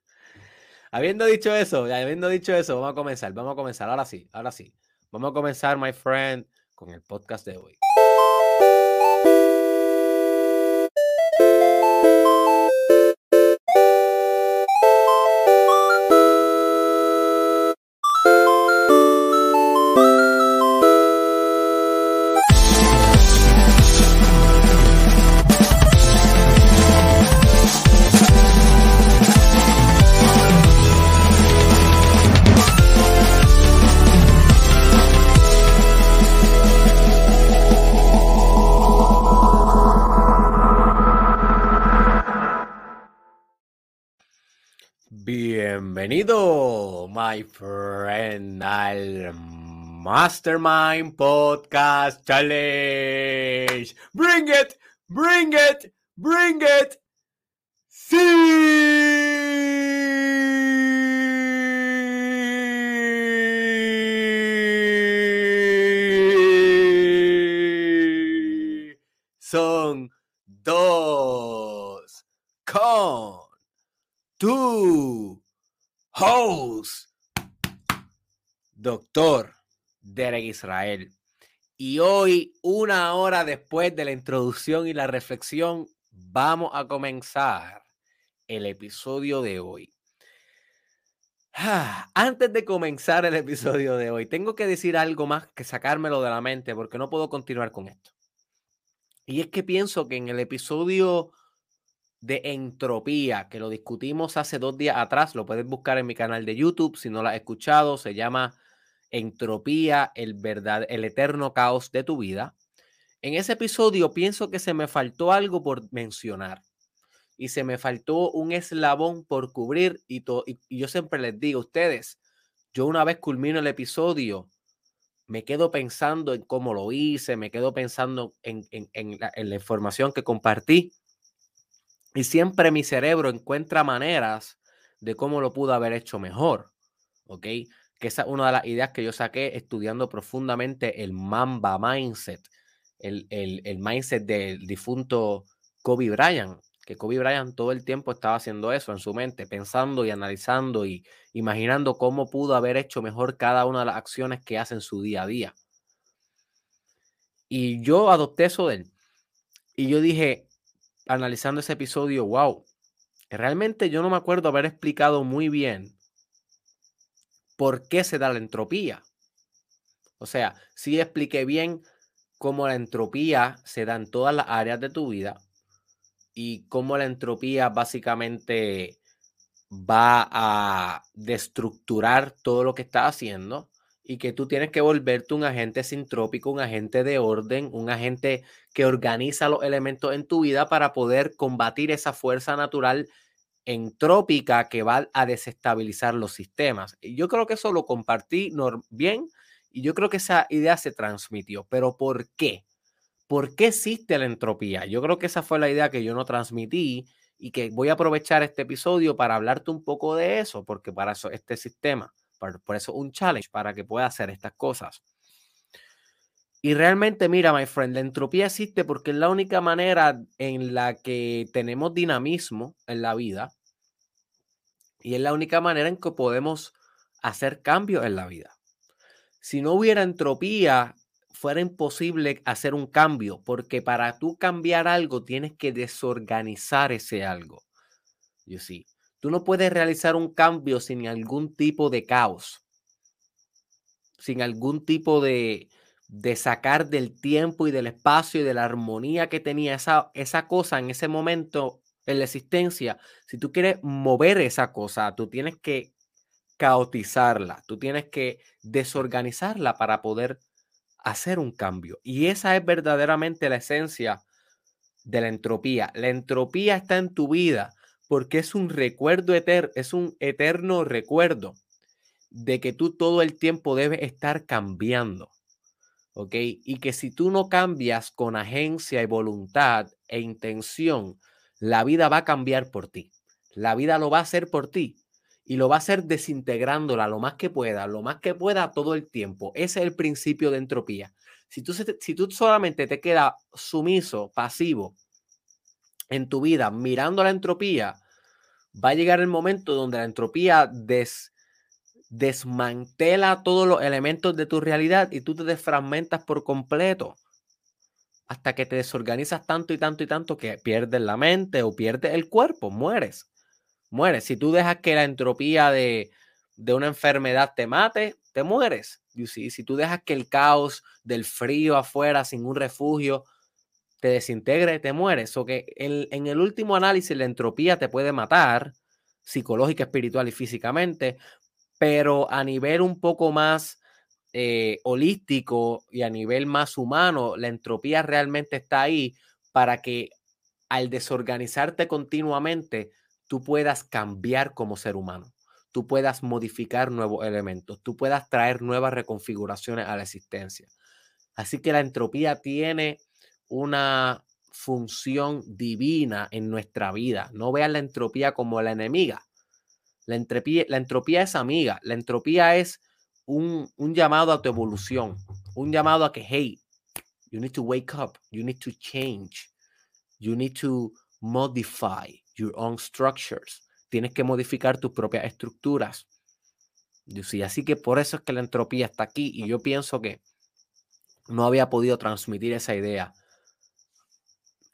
Habiendo dicho eso, habiendo dicho eso, vamos a comenzar, vamos a comenzar. Ahora sí, ahora sí. Vamos a comenzar, my friend, con el podcast de hoy. My friend, Mastermind Podcast Challenge. Bring it, bring it, bring it. Son dos. tu host, doctor Derek Israel. Y hoy, una hora después de la introducción y la reflexión, vamos a comenzar el episodio de hoy. Ah, antes de comenzar el episodio de hoy, tengo que decir algo más que sacármelo de la mente porque no puedo continuar con esto. Y es que pienso que en el episodio de entropía, que lo discutimos hace dos días atrás, lo puedes buscar en mi canal de YouTube, si no lo has escuchado, se llama Entropía, el, verdad, el eterno caos de tu vida. En ese episodio pienso que se me faltó algo por mencionar y se me faltó un eslabón por cubrir y, y, yo siempre les digo a ustedes, yo una vez culmino el episodio, me quedo pensando en cómo lo hice, me quedo pensando en, en, en la información que compartí y siempre mi cerebro encuentra maneras de cómo lo pudo haber hecho mejor, ¿ok? Que esa es una de las ideas que yo saqué estudiando profundamente el Mamba Mindset, el, el, el mindset del difunto Kobe Bryant que Kobe Bryant todo el tiempo estaba haciendo eso en su mente, pensando y analizando y imaginando cómo pudo haber hecho mejor cada una de las acciones que hace en su día a día. Y yo adopté eso de él. Y yo dije, analizando ese episodio, wow, realmente yo no me acuerdo haber explicado muy bien por qué se da la entropía. O sea, sí expliqué bien cómo la entropía se da en todas las áreas de tu vida, y cómo la entropía básicamente va a destructurar todo lo que está haciendo y que tú tienes que volverte un agente sintrópico, un agente de orden, un agente que organiza los elementos en tu vida para poder combatir esa fuerza natural entrópica que va a desestabilizar los sistemas. Y yo creo que eso lo compartí bien y yo creo que esa idea se transmitió. Pero ¿por qué? ¿Por qué existe la entropía? Yo creo que esa fue la idea que yo no transmití y que voy a aprovechar este episodio para hablarte un poco de eso, porque para eso este sistema, por, por eso un challenge, para que pueda hacer estas cosas. Y realmente, mira, my friend, la entropía existe porque es la única manera en la que tenemos dinamismo en la vida y es la única manera en que podemos hacer cambios en la vida. Si no hubiera entropía, fuera imposible hacer un cambio, porque para tú cambiar algo tienes que desorganizar ese algo. You see, tú no puedes realizar un cambio sin algún tipo de caos, sin algún tipo de, de sacar del tiempo y del espacio y de la armonía que tenía esa, esa cosa en ese momento en la existencia. Si tú quieres mover esa cosa, tú tienes que caotizarla, tú tienes que desorganizarla para poder hacer un cambio. Y esa es verdaderamente la esencia de la entropía. La entropía está en tu vida porque es un recuerdo eterno, es un eterno recuerdo de que tú todo el tiempo debes estar cambiando. Y que si tú no cambias con agencia y voluntad e intención, la vida va a cambiar por ti. La vida lo va a hacer por ti y lo va a hacer desintegrándola lo más que pueda, lo más que pueda todo el tiempo. Ese es el principio de entropía. Si tú, si tú solamente te quedas sumiso, pasivo en tu vida mirando la entropía, va a llegar el momento donde la entropía des, desmantela todos los elementos de tu realidad y tú te desfragmentas por completo hasta que te desorganizas tanto y tanto y tanto que pierdes la mente o pierdes el cuerpo, mueres mueres. Si tú dejas que la entropía de, una enfermedad te mate, te mueres. Si tú dejas que el caos del frío afuera sin un refugio te desintegre, te mueres. O que en, el último análisis la entropía te puede matar psicológica, espiritual y físicamente, pero a nivel un poco más eh, holístico y a nivel más humano, la entropía realmente está ahí para que al desorganizarte continuamente, tú puedas cambiar como ser humano, tú puedas modificar nuevos elementos, tú puedas traer nuevas reconfiguraciones a la existencia. Así que la entropía tiene una función divina en nuestra vida. No veas la entropía como la enemiga. La entropía, la entropía es amiga. La entropía es un, un llamado a tu evolución, un llamado a que, hey, you need to wake up, you need to change, you need to modify your own structures. tienes que modificar tus propias estructuras. Así que por eso es que la entropía está aquí y yo pienso que no había podido transmitir esa idea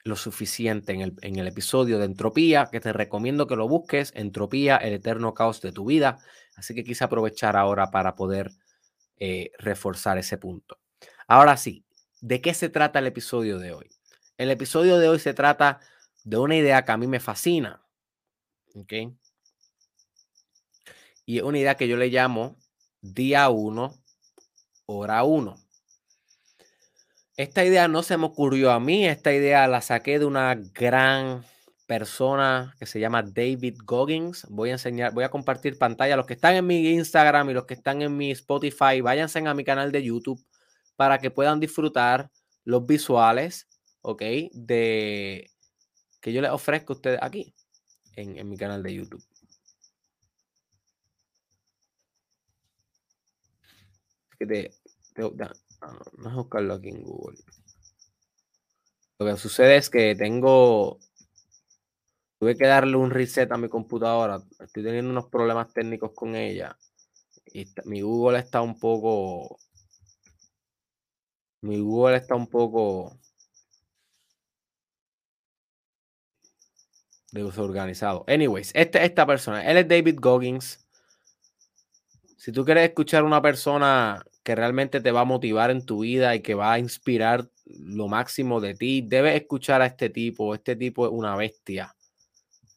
lo suficiente en el, en el, episodio de entropía, que te recomiendo que lo busques, entropía, el eterno caos de tu vida. Así que quise aprovechar ahora para poder eh, reforzar ese punto. Ahora sí, ¿de qué se trata el episodio de hoy? El episodio de hoy se trata de una idea que a mí me fascina. ¿Ok? Y es una idea que yo le llamo día 1, hora 1. Esta idea no se me ocurrió a mí, esta idea la saqué de una gran persona que se llama David Goggins. Voy a enseñar, voy a compartir pantalla. Los que están en mi Instagram y los que están en mi Spotify, váyanse a mi canal de YouTube para que puedan disfrutar los visuales, ¿ok? De que yo les ofrezco a ustedes aquí en, mi canal de YouTube. A buscarlo aquí en Google. Lo que sucede es que tengo. Tuve que darle un reset a mi computadora. Estoy teniendo unos problemas técnicos con ella. Y mi Google está un poco. Mi Google está un poco. desorganizado. Anyways, este, esta persona, él es David Goggins. Si tú quieres escuchar una persona que realmente te va a motivar en tu vida y que va a inspirar lo máximo de ti, debes escuchar a este tipo. Este tipo es una bestia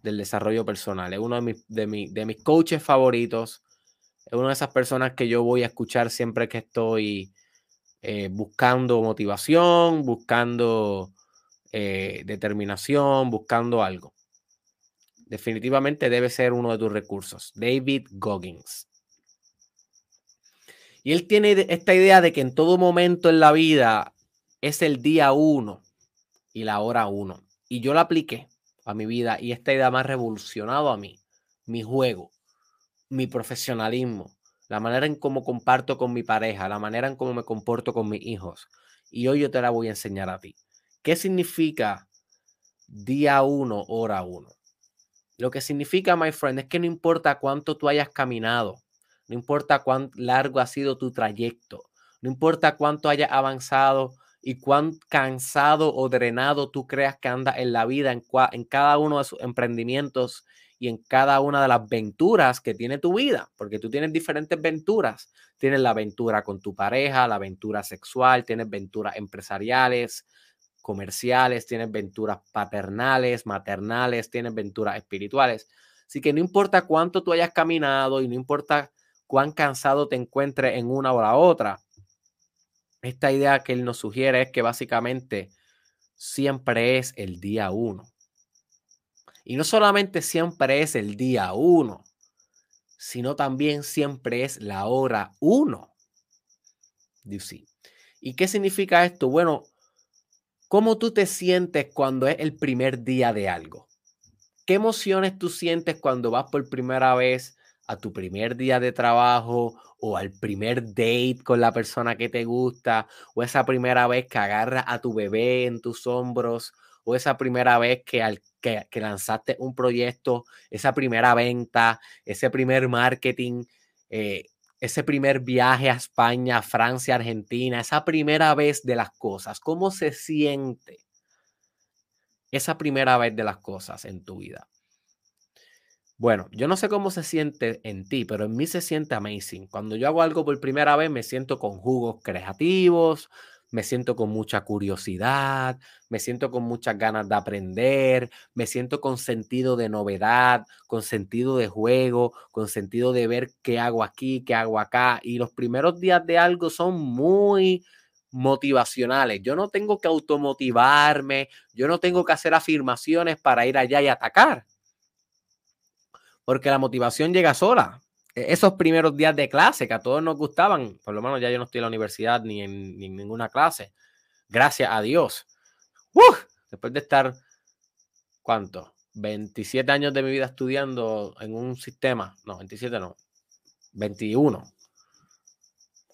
del desarrollo personal. Es uno de mis, de, de mis coaches favoritos. Es una de esas personas que yo voy a escuchar siempre que estoy eh, buscando motivación, buscando eh, determinación, buscando algo. Definitivamente debe ser uno de tus recursos. David Goggins. Y él tiene esta idea de que en todo momento en la vida es el día uno y la hora uno. Y yo la apliqué a mi vida y esta idea me ha revolucionado a mí, mi juego, mi profesionalismo, la manera en cómo comparto con mi pareja, la manera en cómo me comporto con mis hijos. Y hoy yo te la voy a enseñar a ti. ¿Qué significa día uno, hora uno? Lo que significa, my friend, es que no importa cuánto tú hayas caminado, no importa cuán largo ha sido tu trayecto, no importa cuánto hayas avanzado y cuán cansado o drenado tú creas que anda en la vida, en, en cada uno de sus emprendimientos y en cada una de las aventuras que tiene tu vida, porque tú tienes diferentes aventuras. Tienes la aventura con tu pareja, la aventura sexual, tienes aventuras empresariales, comerciales, tienes aventuras paternales, maternales, tienes aventuras espirituales. Así que no importa cuánto tú hayas caminado y no importa cuán cansado te encuentres en una o la otra. Esta idea que él nos sugiere es que básicamente siempre es el día uno. Y no solamente siempre es el día uno, sino también siempre es la hora uno. ¿Y qué significa esto? Bueno, ¿cómo tú te sientes cuando es el primer día de algo? ¿Qué emociones tú sientes cuando vas por primera vez a tu primer día de trabajo o al primer date con la persona que te gusta o esa primera vez que agarras a tu bebé en tus hombros o esa primera vez que, al, que, lanzaste un proyecto, esa primera venta, ese primer marketing, eh, ese primer viaje a España, Francia, Argentina, esa primera vez de las cosas, ¿cómo se siente esa primera vez de las cosas en tu vida? Bueno, yo no sé cómo se siente en ti, pero en mí se siente amazing. Cuando yo hago algo por primera vez, me siento con jugos creativos, me siento con mucha curiosidad, me siento con muchas ganas de aprender, me siento con sentido de novedad, con sentido de juego, con sentido de ver qué hago aquí, qué hago acá. Y los primeros días de algo son muy motivacionales. Yo no tengo que automotivarme, yo no tengo que hacer afirmaciones para ir allá y atacar porque la motivación llega sola. E, esos primeros días de clase que a todos nos gustaban, por lo menos ya yo no estoy en la universidad ni en, ninguna clase, gracias a Dios. Después de estar, ¿cuánto? 27 años de mi vida estudiando en un sistema, no, 27 no, 21.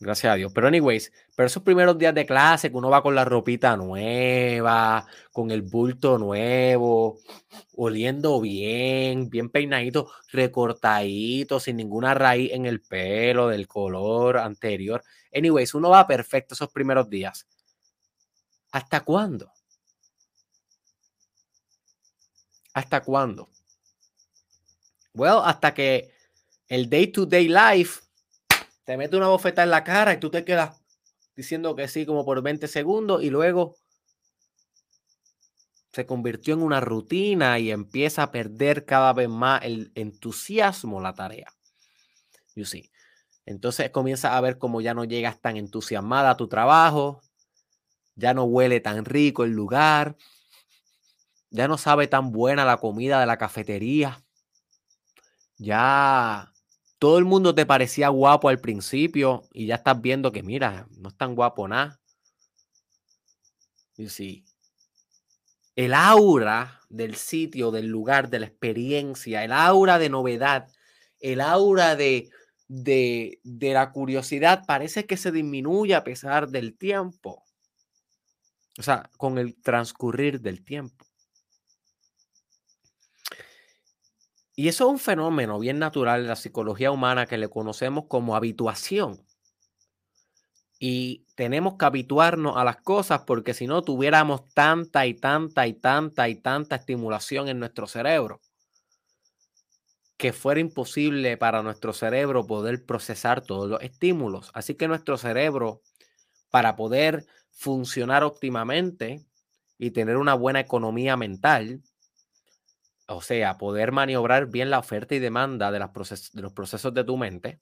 Gracias a Dios. Pero anyways, pero esos primeros días de clase que uno va con la ropita nueva, con el bulto nuevo, oliendo bien, bien peinadito, recortadito, sin ninguna raíz en el pelo del color anterior. Anyways, uno va perfecto esos primeros días. ¿Hasta cuándo? ¿Hasta cuándo? Well, hasta que el day to day life te mete una bofeta en la cara y tú te quedas diciendo que sí como por 20 segundos y luego se convirtió en una rutina y empieza a perder cada vez más el entusiasmo la tarea. You see. Entonces comienza a ver cómo ya no llegas tan entusiasmada a tu trabajo, ya no huele tan rico el lugar, ya no sabe tan buena la comida de la cafetería, ya todo el mundo te parecía guapo al principio y ya estás viendo que, mira, no es tan guapo nada. Y sí. El aura del sitio, del lugar, de la experiencia, el aura de novedad, el aura de, de, de la curiosidad parece que se disminuye a pesar del tiempo. O sea, con el transcurrir del tiempo. Y eso es un fenómeno bien natural de la psicología humana que le conocemos como habituación. Y tenemos que habituarnos a las cosas porque si no tuviéramos tanta y tanta y tanta y tanta estimulación en nuestro cerebro, que fuera imposible para nuestro cerebro poder procesar todos los estímulos. Así que nuestro cerebro, para poder funcionar óptimamente y tener una buena economía mental, o sea, poder maniobrar bien la oferta y demanda de, de los procesos de tu mente,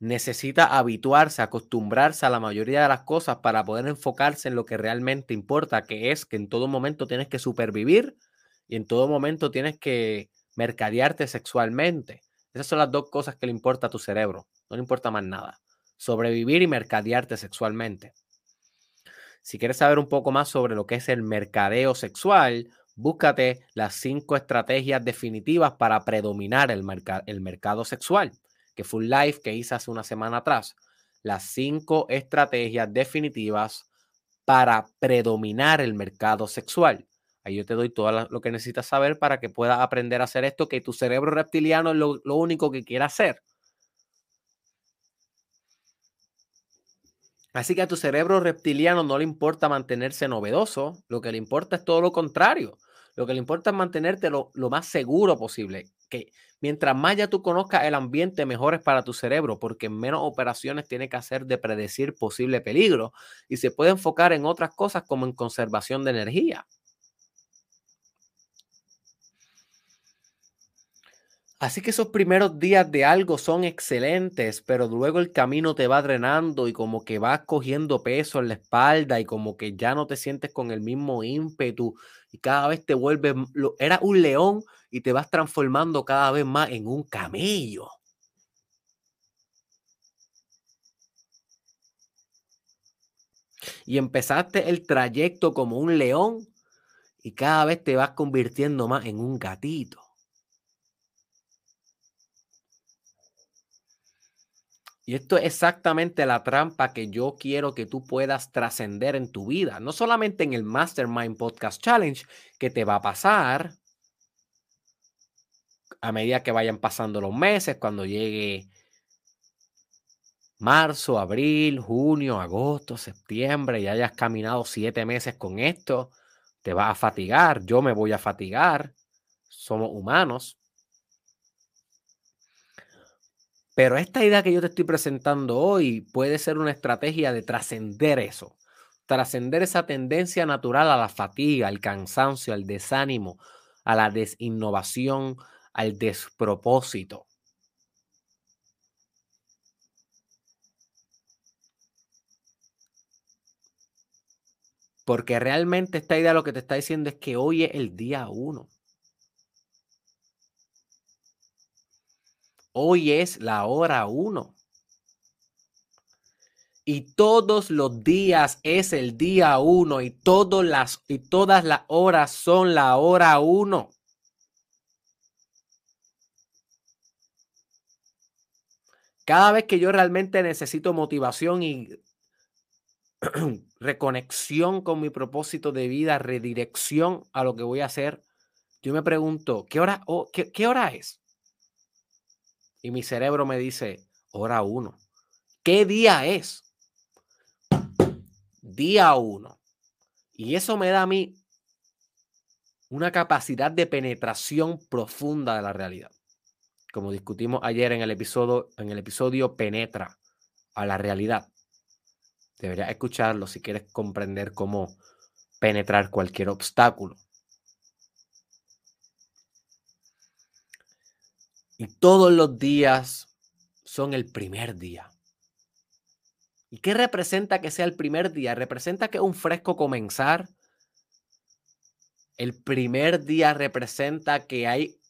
necesita habituarse, acostumbrarse a la mayoría de las cosas para poder enfocarse en lo que realmente importa, que es que en todo momento tienes que supervivir y en todo momento tienes que mercadearte sexualmente. Esas son las dos cosas que le importa a tu cerebro, no le importa más nada. Sobrevivir y mercadearte sexualmente. Si quieres saber un poco más sobre lo que es el mercadeo sexual, búscate las cinco estrategias definitivas para predominar el, el mercado sexual, que fue un live que hice hace una semana atrás. Las cinco estrategias definitivas para predominar el mercado sexual. Ahí yo te doy todo lo que necesitas saber para que puedas aprender a hacer esto, que tu cerebro reptiliano es lo, lo único que quiere hacer. Así que a tu cerebro reptiliano no le importa mantenerse novedoso, lo que le importa es todo lo contrario. Lo que le importa es mantenerte lo, más seguro posible. Que mientras más ya tú conozcas el ambiente, mejor es para tu cerebro, porque menos operaciones tiene que hacer de predecir posible peligro y se puede enfocar en otras cosas como en conservación de energía. Así que esos primeros días de algo son excelentes, pero luego el camino te va drenando y como que vas cogiendo peso en la espalda y como que ya no te sientes con el mismo ímpetu y cada vez te vuelves, era un león y te vas transformando cada vez más en un camello. Y empezaste el trayecto como un león y cada vez te vas convirtiendo más en un gatito. Y esto es exactamente la trampa que yo quiero que tú puedas trascender en tu vida. No solamente en el Mastermind Podcast Challenge, que te va a pasar a medida que vayan pasando los meses, cuando llegue marzo, abril, junio, agosto, septiembre, y hayas caminado siete meses con esto, te vas a fatigar. Yo me voy a fatigar. Somos humanos. Pero esta idea que yo te estoy presentando hoy puede ser una estrategia de trascender eso, trascender esa tendencia natural a la fatiga, al cansancio, al desánimo, a la desinnovación, al despropósito. Porque realmente esta idea lo que te está diciendo es que hoy es el día uno. Hoy es la hora uno. Y todos los días es el día uno y, todas las, y todas las horas son la hora uno. Cada vez que yo realmente necesito motivación y reconexión con mi propósito de vida, redirección a lo que voy a hacer, yo me pregunto, ¿qué hora, qué, hora es? Y mi cerebro me dice, hora uno. ¿Qué día es? Día uno. Y eso me da a mí una capacidad de penetración profunda de la realidad. Como discutimos ayer en el episodio, en el episodio Penetra a la realidad. Deberías escucharlo si quieres comprender cómo penetrar cualquier obstáculo. Y todos los días son el primer día. ¿Y qué representa que sea el primer día? Representa que es un fresco comenzar. El primer día representa que hay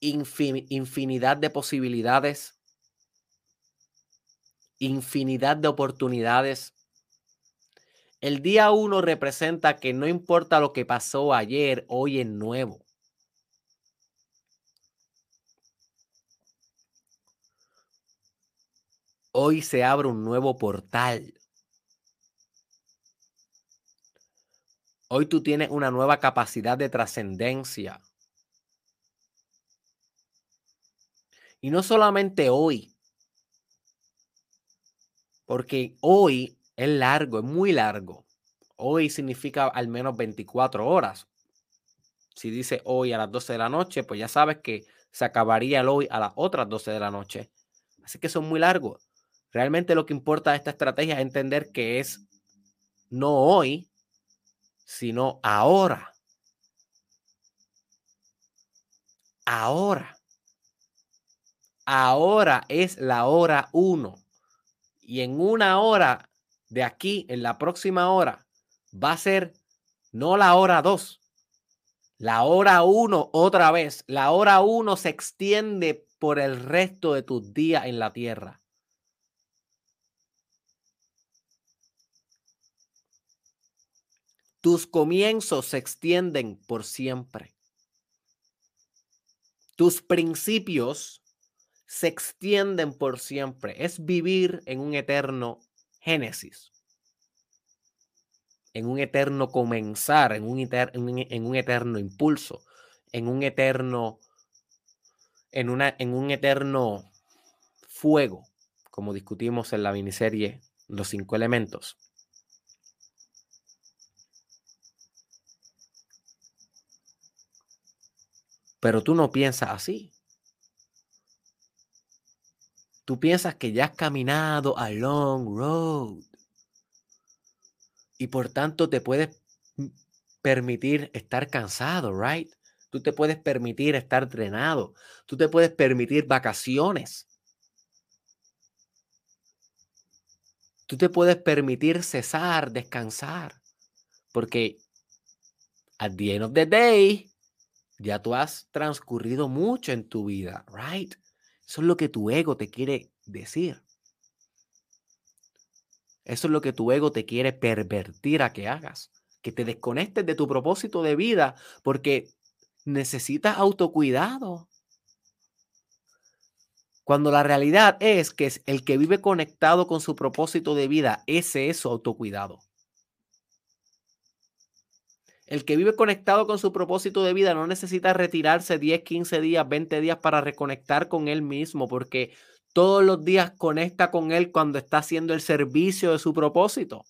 infinidad de posibilidades, infinidad de oportunidades. El día uno representa que no importa lo que pasó ayer, hoy es nuevo. Hoy se abre un nuevo portal. Hoy tú tienes una nueva capacidad de trascendencia. Y no solamente hoy, porque hoy es largo, es muy largo. Hoy significa al menos 24 horas. Si dice hoy a las 12 de la noche, pues ya sabes que se acabaría el hoy a las otras 12 de la noche. Así que son muy largos. Realmente lo que importa de esta estrategia es entender que es no hoy, sino ahora. Ahora. Ahora es la hora uno. Y en una hora de aquí, en la próxima hora, va a ser no la hora dos. La hora uno otra vez. La hora uno se extiende por el resto de tus días en la tierra. Tus comienzos se extienden por siempre. Tus principios se extienden por siempre. Es vivir en un eterno génesis, en un eterno comenzar, en un, en eterno impulso, en un eterno, en, una, en un eterno fuego, como discutimos en la miniserie Los cinco elementos. Pero tú no piensas así. Tú piensas que ya has caminado a long road. Y por tanto te puedes permitir estar cansado, right? Tú te puedes permitir estar drenado. Tú te puedes permitir vacaciones. Tú te puedes permitir cesar, descansar. Porque at the end of the day, ya tú has transcurrido mucho en tu vida, right? Eso es lo que tu ego te quiere decir. Eso es lo que tu ego te quiere pervertir a que hagas. Que te desconectes de tu propósito de vida porque necesitas autocuidado. Cuando la realidad es que el que vive conectado con su propósito de vida, ese es su autocuidado. El que vive conectado con su propósito de vida no necesita retirarse 10, 15 días, 20 días para reconectar con él mismo, porque todos los días conecta con él cuando está haciendo el servicio de su propósito.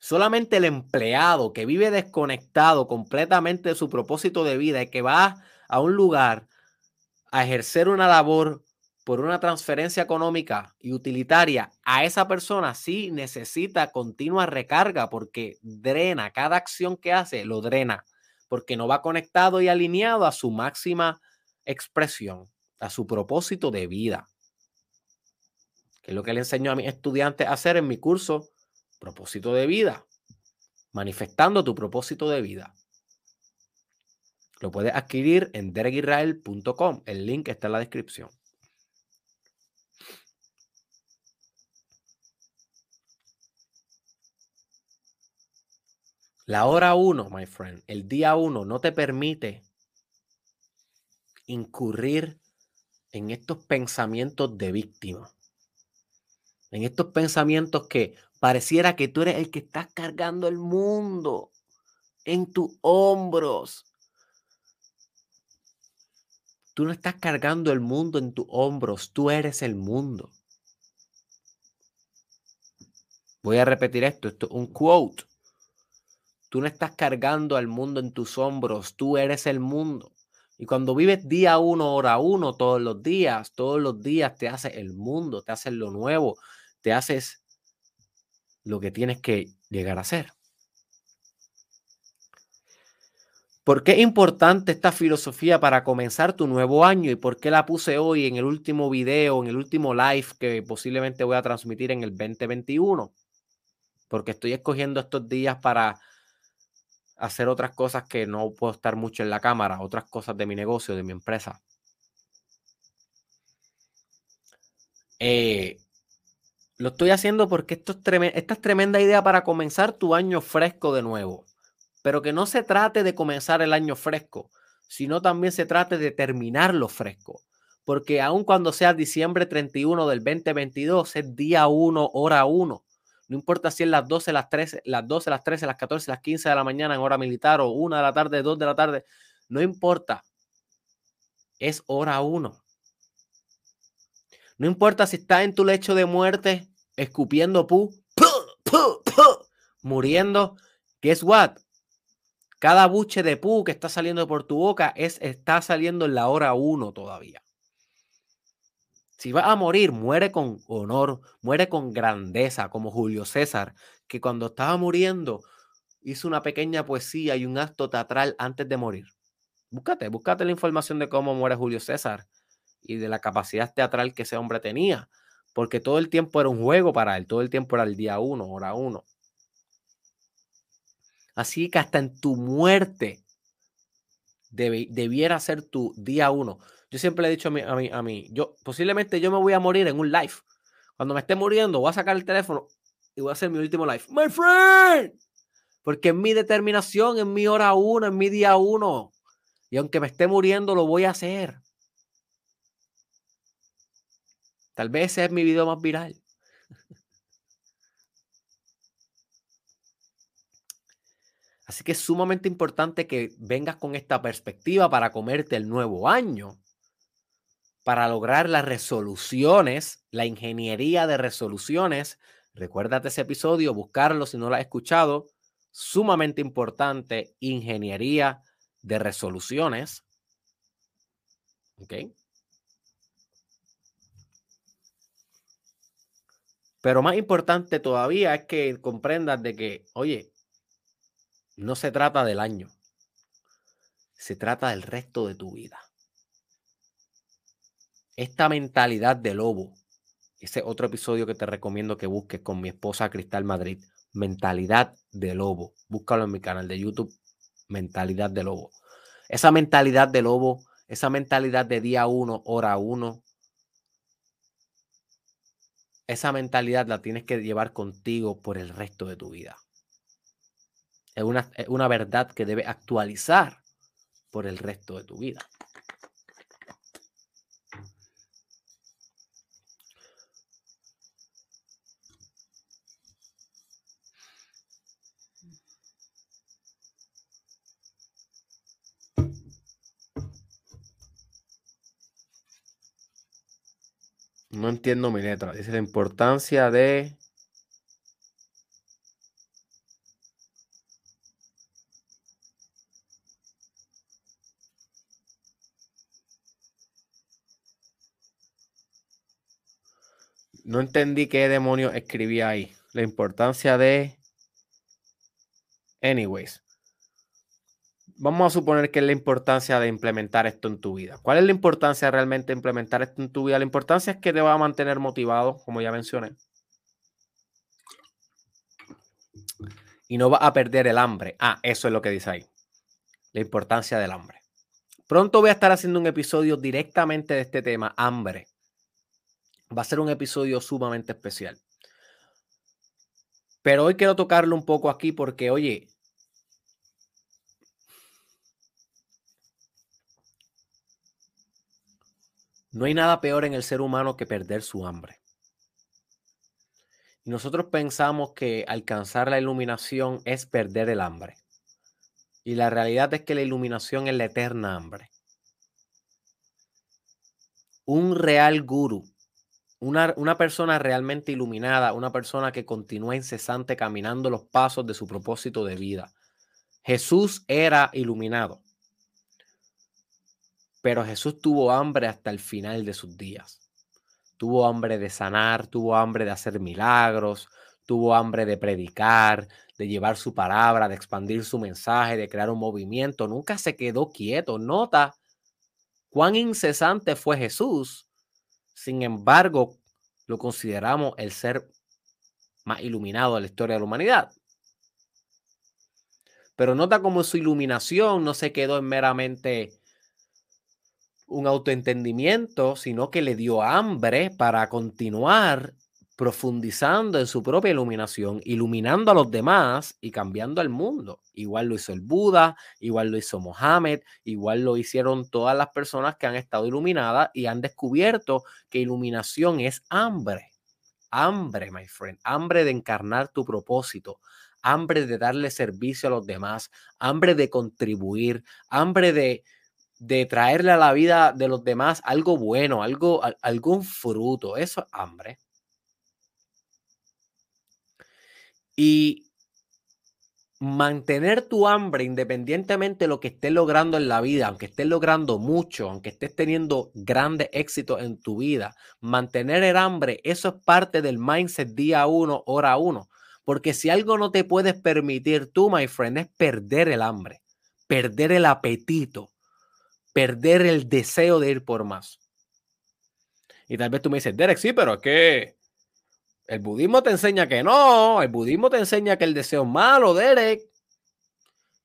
Solamente el empleado que vive desconectado completamente de su propósito de vida y que va a un lugar a ejercer una labor por una transferencia económica y utilitaria, a esa persona sí necesita continua recarga porque drena, cada acción que hace lo drena, porque no va conectado y alineado a su máxima expresión, a su propósito de vida. Que es lo que le enseño a mis estudiantes a hacer en mi curso, propósito de vida, manifestando tu propósito de vida. Lo puedes adquirir en derekisrael.com. El link está en la descripción. La hora uno, my friend, el día uno no te permite incurrir en estos pensamientos de víctima, en estos pensamientos que pareciera que tú eres el que estás cargando el mundo en tus hombros. Tú no estás cargando el mundo en tus hombros, tú eres el mundo. Voy a repetir esto, esto es un quote. Tú no estás cargando al mundo en tus hombros, tú eres el mundo. Y cuando vives día uno, hora uno, todos los días, todos los días te hace el mundo, te haces lo nuevo, te haces lo que tienes que llegar a ser. ¿Por qué es importante esta filosofía para comenzar tu nuevo año y por qué la puse hoy en el último video, en el último live que posiblemente voy a transmitir en el 2021? Porque estoy escogiendo estos días para hacer otras cosas que no puedo estar mucho en la cámara, otras cosas de mi negocio, de mi empresa. Eh, lo estoy haciendo porque esto es esta es tremenda idea para comenzar tu año fresco de nuevo. Pero que no se trate de comenzar el año fresco, sino también se trate de terminarlo fresco. Porque aun cuando sea diciembre 31 del 2022, es día 1, hora 1. No importa si es las 12, las 13, las 12, las 13, las 14, las 15 de la mañana en hora militar o 1 de la tarde, 2 de la tarde. No importa. Es hora 1. No importa si estás en tu lecho de muerte, escupiendo pu, muriendo. Guess what? Cada buche de pu que está saliendo por tu boca es, está saliendo en la hora 1 todavía. Si vas a morir, muere con honor, muere con grandeza, como Julio César, que cuando estaba muriendo hizo una pequeña poesía y un acto teatral antes de morir. Búscate, búscate la información de cómo muere Julio César y de la capacidad teatral que ese hombre tenía, porque todo el tiempo era un juego para él, todo el tiempo era el día uno, hora uno. Así que hasta en tu muerte debiera ser tu día uno. Yo siempre le he dicho a mí, a mí, a mí, yo posiblemente yo me voy a morir en un live. Cuando me esté muriendo, voy a sacar el teléfono y voy a hacer mi último live. My friend. Porque es mi determinación, en mi hora uno, en mi día uno. Y aunque me esté muriendo, lo voy a hacer. Tal vez ese es mi video más viral. Así que es sumamente importante que vengas con esta perspectiva para comerte el nuevo año para lograr las resoluciones, la ingeniería de resoluciones. Recuérdate ese episodio, buscarlo si no lo has escuchado. Sumamente importante, ingeniería de resoluciones. ¿Ok? Pero más importante todavía es que comprendas de que, oye, no se trata del año, se trata del resto de tu vida esta mentalidad de lobo, ese otro episodio que te recomiendo que busques con mi esposa Cristal Madrid, mentalidad de lobo. Búscalo en mi canal de YouTube, mentalidad de lobo. Esa mentalidad de lobo, esa mentalidad de día uno, hora uno, esa mentalidad la tienes que llevar contigo por el resto de tu vida. Es una, es una verdad que debe actualizar por el resto de tu vida. No entiendo mi letra. Dice la importancia de... No entendí qué demonio escribía ahí. La importancia de... Anyways vamos a suponer que es la importancia de implementar esto en tu vida. ¿Cuál es la importancia realmente de implementar esto en tu vida? La importancia es que te va a mantener motivado, como ya mencioné. Y no va a perder el hambre. Ah, eso es lo que dice ahí. La importancia del hambre. Pronto voy a estar haciendo un episodio directamente de este tema, hambre. Va a ser un episodio sumamente especial. Pero hoy quiero tocarlo un poco aquí porque, oye, No hay nada peor en el ser humano que perder su hambre. Y nosotros pensamos que alcanzar la iluminación es perder el hambre. Y la realidad es que la iluminación es la eterna hambre. Un real guru, una, una, persona realmente iluminada, una persona que continúa incesante caminando los pasos de su propósito de vida. Jesús era iluminado, pero Jesús tuvo hambre hasta el final de sus días. Tuvo hambre de sanar, tuvo hambre de hacer milagros, tuvo hambre de predicar, de llevar su palabra, de expandir su mensaje, de crear un movimiento. Nunca se quedó quieto. Nota cuán incesante fue Jesús. Sin embargo, lo consideramos el ser más iluminado de la historia de la humanidad. Pero nota cómo su iluminación no se quedó en meramente un autoentendimiento, sino que le dio hambre para continuar profundizando en su propia iluminación, iluminando a los demás y cambiando al mundo. Igual lo hizo el Buda, igual lo hizo Mohammed, igual lo hicieron todas las personas que han estado iluminadas y han descubierto que iluminación es hambre. Hambre, my friend, hambre de encarnar tu propósito, hambre de darle servicio a los demás, hambre de contribuir, hambre de, de traerle a la vida de los demás algo bueno, algo, algún fruto. Eso es hambre. Y mantener tu hambre independientemente de lo que estés logrando en la vida, aunque estés logrando mucho, aunque estés teniendo grandes éxitos en tu vida, mantener el hambre, eso es parte del mindset día uno, hora uno. Porque si algo no te puedes permitir tú, my friend, es perder el hambre, perder el apetito perder el deseo de ir por más. Y tal vez tú me dices, Derek, sí, pero es que el budismo te enseña que no, el budismo te enseña que el deseo es malo, Derek,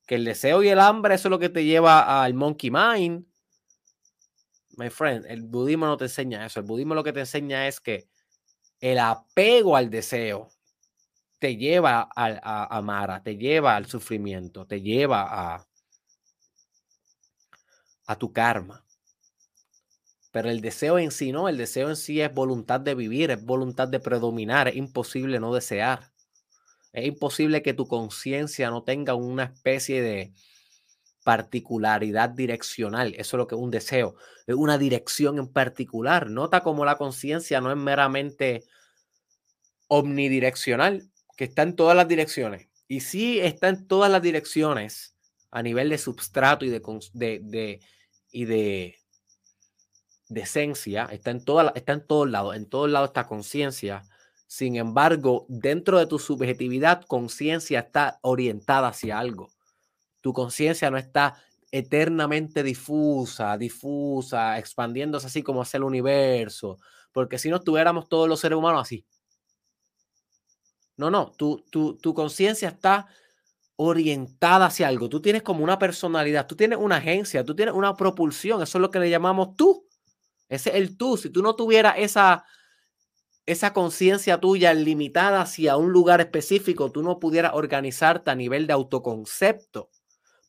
que el deseo y el hambre eso es lo que te lleva al monkey mind. My friend, el budismo no te enseña eso, el budismo lo que te enseña es que el apego al deseo te lleva a, a Mara, te lleva al sufrimiento, te lleva a, a tu karma. Pero el deseo en sí no, el deseo en sí es voluntad de vivir, es voluntad de predominar, es imposible no desear. Es imposible que tu conciencia no tenga una especie de particularidad direccional. Eso es lo que es un deseo, es una dirección en particular. Nota como la conciencia no es meramente omnidireccional, que está en todas las direcciones. Y sí está en todas las direcciones a nivel de substrato y de, de y de, de esencia, está en, toda, está en todos lados, en todos lados está conciencia. Sin embargo, dentro de tu subjetividad, conciencia está orientada hacia algo. Tu conciencia no está eternamente difusa, difusa, expandiéndose así como hacia el universo, porque si no estuviéramos todos los seres humanos así. No, no, tu, tu, tu conciencia está orientada hacia algo. Tú tienes como una personalidad, tú tienes una agencia, tú tienes una propulsión. Eso es lo que le llamamos tú. Ese es el tú. Si tú no tuvieras esa, esa conciencia tuya limitada hacia un lugar específico, tú no pudieras organizarte a nivel de autoconcepto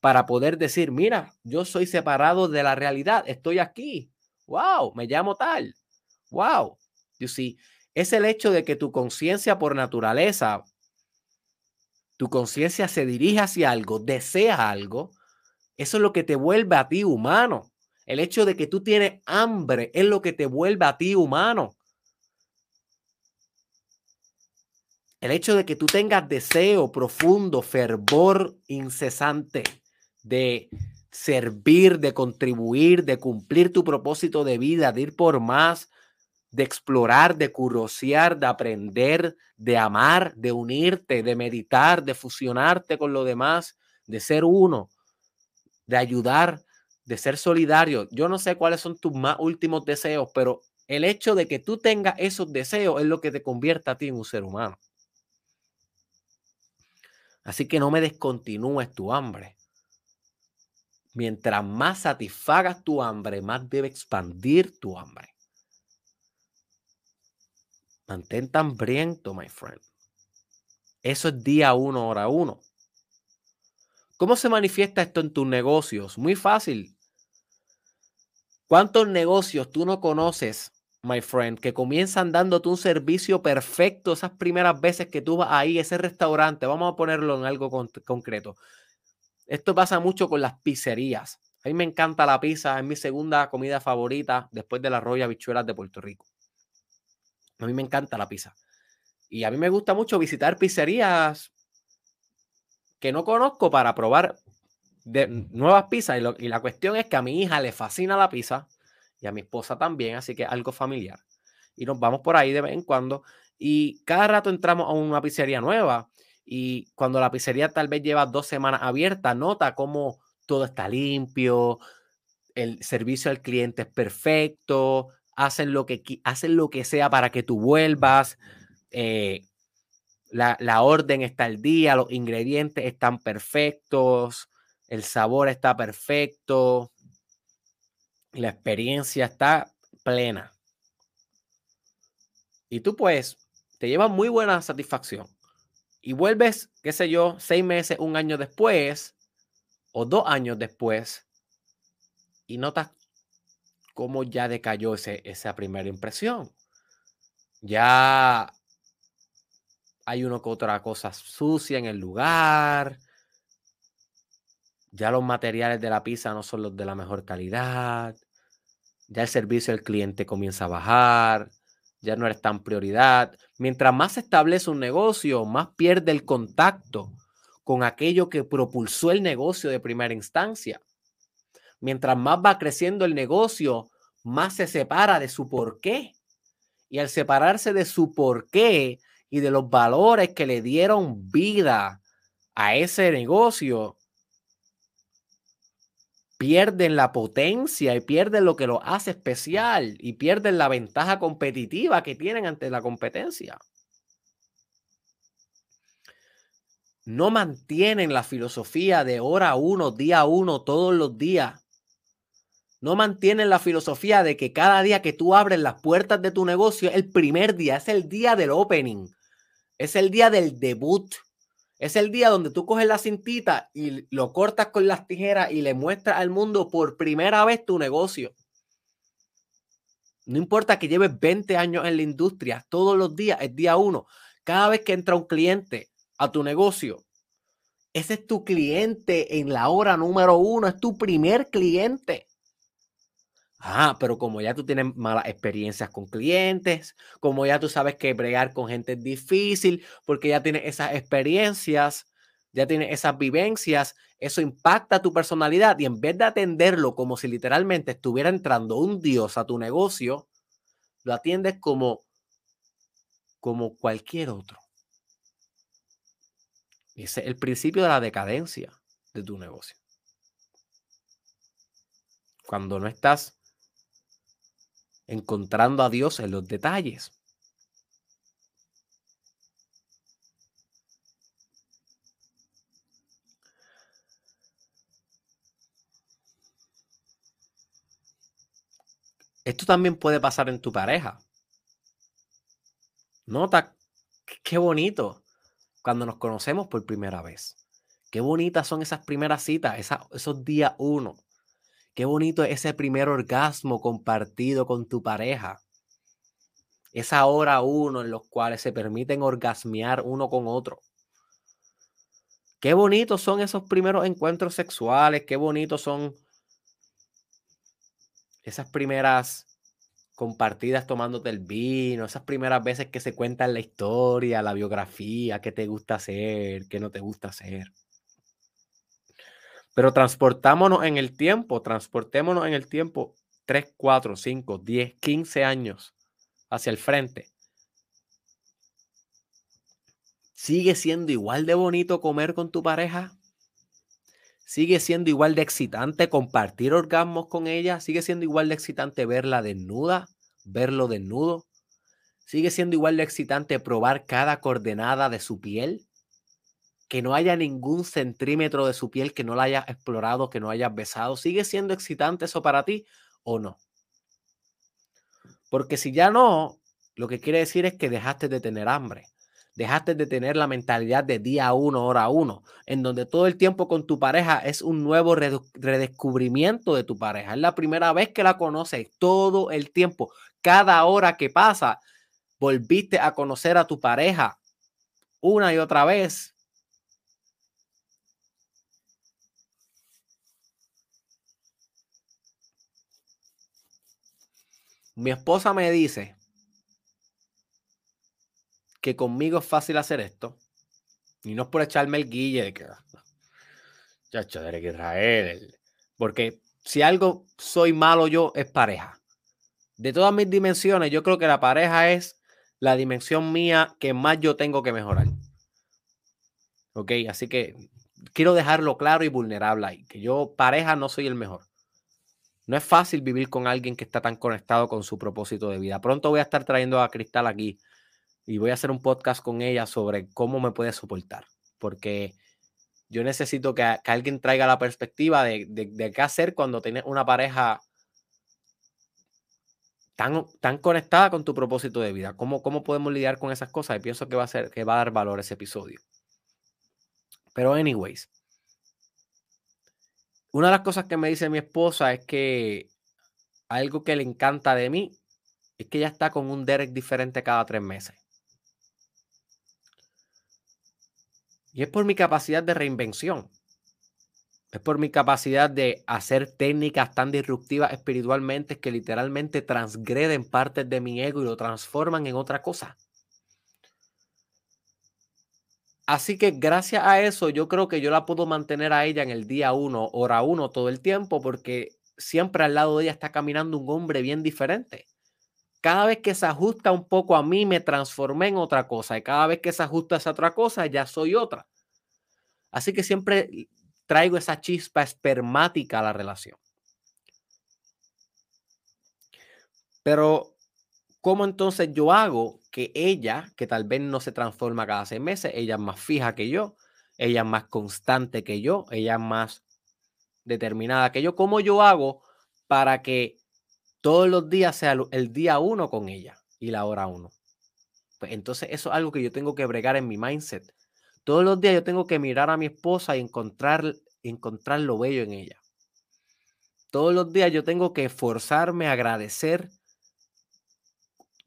para poder decir, mira, yo soy separado de la realidad, estoy aquí. Wow, me llamo tal. Wow. You see, es el hecho de que tu conciencia por naturaleza tu conciencia se dirige hacia algo, desea algo, eso es lo que te vuelve a ti humano. El hecho de que tú tienes hambre es lo que te vuelve a ti humano. El hecho de que tú tengas deseo profundo, fervor incesante de servir, de contribuir, de cumplir tu propósito de vida, de ir por más, de explorar, de curiosear, de aprender, de amar, de unirte, de meditar, de fusionarte con lo demás, de ser uno, de ayudar, de ser solidario. Yo no sé cuáles son tus más últimos deseos, pero el hecho de que tú tengas esos deseos es lo que te convierte a ti en un ser humano. Así que no me descontinúes tu hambre. Mientras más satisfagas tu hambre, más debe expandir tu hambre. Mantente hambriento, my friend. Eso es día uno, hora uno. ¿Cómo se manifiesta esto en tus negocios? Muy fácil. ¿Cuántos negocios tú no conoces, my friend, que comienzan dándote un servicio perfecto esas primeras veces que tú vas ahí, ese restaurante? Vamos a ponerlo en algo concreto. Esto pasa mucho con las pizzerías. A mí me encanta la pizza, es mi segunda comida favorita después de las rollas bichuelas de Puerto Rico. A mí me encanta la pizza. Y a mí me gusta mucho visitar pizzerías que no conozco para probar de nuevas pizzas. Y, la cuestión es que a mi hija le fascina la pizza y a mi esposa también, así que algo familiar. Y nos vamos por ahí de vez en cuando. Y cada rato entramos a una pizzería nueva. Y cuando la pizzería tal vez lleva dos semanas abierta, nota cómo todo está limpio, el servicio al cliente es perfecto, hacen lo que, hacen lo que sea para que tú vuelvas. Eh, la, la, orden está al día, los ingredientes están perfectos, el sabor está perfecto, la experiencia está plena. Y tú pues te llevas muy buena satisfacción. Y vuelves, qué sé yo, seis meses, un año después o dos años después y notas cómo ya decayó ese, esa primera impresión. Ya hay uno que otra cosa sucia en el lugar, ya los materiales de la pizza no son los de la mejor calidad. Ya el servicio al cliente comienza a bajar. Ya no eres tan prioridad. Mientras más se establece un negocio, más pierde el contacto con aquello que propulsó el negocio de primera instancia. Mientras más va creciendo el negocio, más se separa de su porqué. Y al separarse de su porqué y de los valores que le dieron vida a ese negocio, pierden la potencia y pierden lo que lo hace especial y pierden la ventaja competitiva que tienen ante la competencia. No mantienen la filosofía de hora uno, día uno, todos los días. No mantienen la filosofía de que cada día que tú abres las puertas de tu negocio el primer día, es el día del opening, es el día del debut, es el día donde tú coges la cintita y lo cortas con las tijeras y le muestras al mundo por primera vez tu negocio. No importa que lleves 20 años en la industria, todos los días es día uno. Cada vez que entra un cliente a tu negocio, ese es tu cliente en la hora número uno, es tu primer cliente. Ah, pero como ya tú tienes malas experiencias con clientes, como ya tú sabes que bregar con gente es difícil, porque ya tienes esas experiencias, ya tienes esas vivencias, eso impacta tu personalidad y en vez de atenderlo como si literalmente estuviera entrando un dios a tu negocio, lo atiendes como como cualquier otro. Ese es el principio de la decadencia de tu negocio. Cuando no estás encontrando a Dios en los detalles. Esto también puede pasar en tu pareja. Nota qué bonito cuando nos conocemos por primera vez. Qué bonitas son esas primeras citas, esos días uno. Qué bonito es ese primer orgasmo compartido con tu pareja. Esa hora uno en los cuales se permiten orgasmear uno con otro. Qué bonitos son esos primeros encuentros sexuales, qué bonitos son esas primeras compartidas tomándote el vino, esas primeras veces que se cuentan la historia, la biografía, qué te gusta hacer, qué no te gusta hacer. Pero transportámonos en el tiempo, transportémonos en el tiempo 3, 4, 5, 10, 15 años hacia el frente. ¿Sigue siendo igual de bonito comer con tu pareja? ¿Sigue siendo igual de excitante compartir orgasmos con ella? ¿Sigue siendo igual de excitante verla desnuda? ¿Verlo desnudo? ¿Sigue siendo igual de excitante probar cada coordenada de su piel? Que no haya ningún centímetro de su piel que no la haya explorado, que no hayas besado. ¿Sigue siendo excitante eso para ti o no? Porque si ya no, lo que quiere decir es que dejaste de tener hambre. Dejaste de tener la mentalidad de día uno, hora uno, en donde todo el tiempo con tu pareja es un nuevo redescubrimiento de tu pareja. Es la primera vez que la conoces todo el tiempo. Cada hora que pasa, volviste a conocer a tu pareja una y otra vez. Mi esposa me dice que conmigo es fácil hacer esto. Y no es por echarme el guille de que. Chacho, ah, Derek Israel. Porque si algo soy malo yo, es pareja. De todas mis dimensiones, yo creo que la pareja es la dimensión mía que más yo tengo que mejorar. Ok, así que quiero dejarlo claro y vulnerable ahí, que yo pareja no soy el mejor. No es fácil vivir con alguien que está tan conectado con su propósito de vida. Pronto voy a estar trayendo a Cristal aquí y voy a hacer un podcast con ella sobre cómo me puede soportar, porque yo necesito que, alguien traiga la perspectiva de, qué hacer cuando tienes una pareja tan, conectada con tu propósito de vida. ¿Cómo, ¿Cómo podemos lidiar con esas cosas? Y pienso que va a, ser, que va a dar valor ese episodio. Pero anyways, una de las cosas que me dice mi esposa es que algo que le encanta de mí es que ella está con un Derek diferente cada tres meses. Y es por mi capacidad de reinvención. Es por mi capacidad de hacer técnicas tan disruptivas espiritualmente que literalmente transgreden partes de mi ego y lo transforman en otra cosa. Así que gracias a eso yo creo que yo la puedo mantener a ella en el día uno, hora uno, todo el tiempo, porque siempre al lado de ella está caminando un hombre bien diferente. Cada vez que se ajusta un poco a mí, me transformé en otra cosa. Y cada vez que se ajusta a esa otra cosa, ya soy otra. Así que siempre traigo esa chispa espermática a la relación. Pero, ¿cómo entonces yo hago que ella, que tal vez no se transforma cada seis meses, ella es más fija que yo, ella es más constante que yo, ella es más determinada que yo, ¿cómo yo hago para que todos los días sea el día uno con ella y la hora uno. Pues entonces eso es algo que yo tengo que bregar en mi mindset. Todos los días yo tengo que mirar a mi esposa y encontrar, encontrar lo bello en ella. Todos los días yo tengo que esforzarme a agradecer.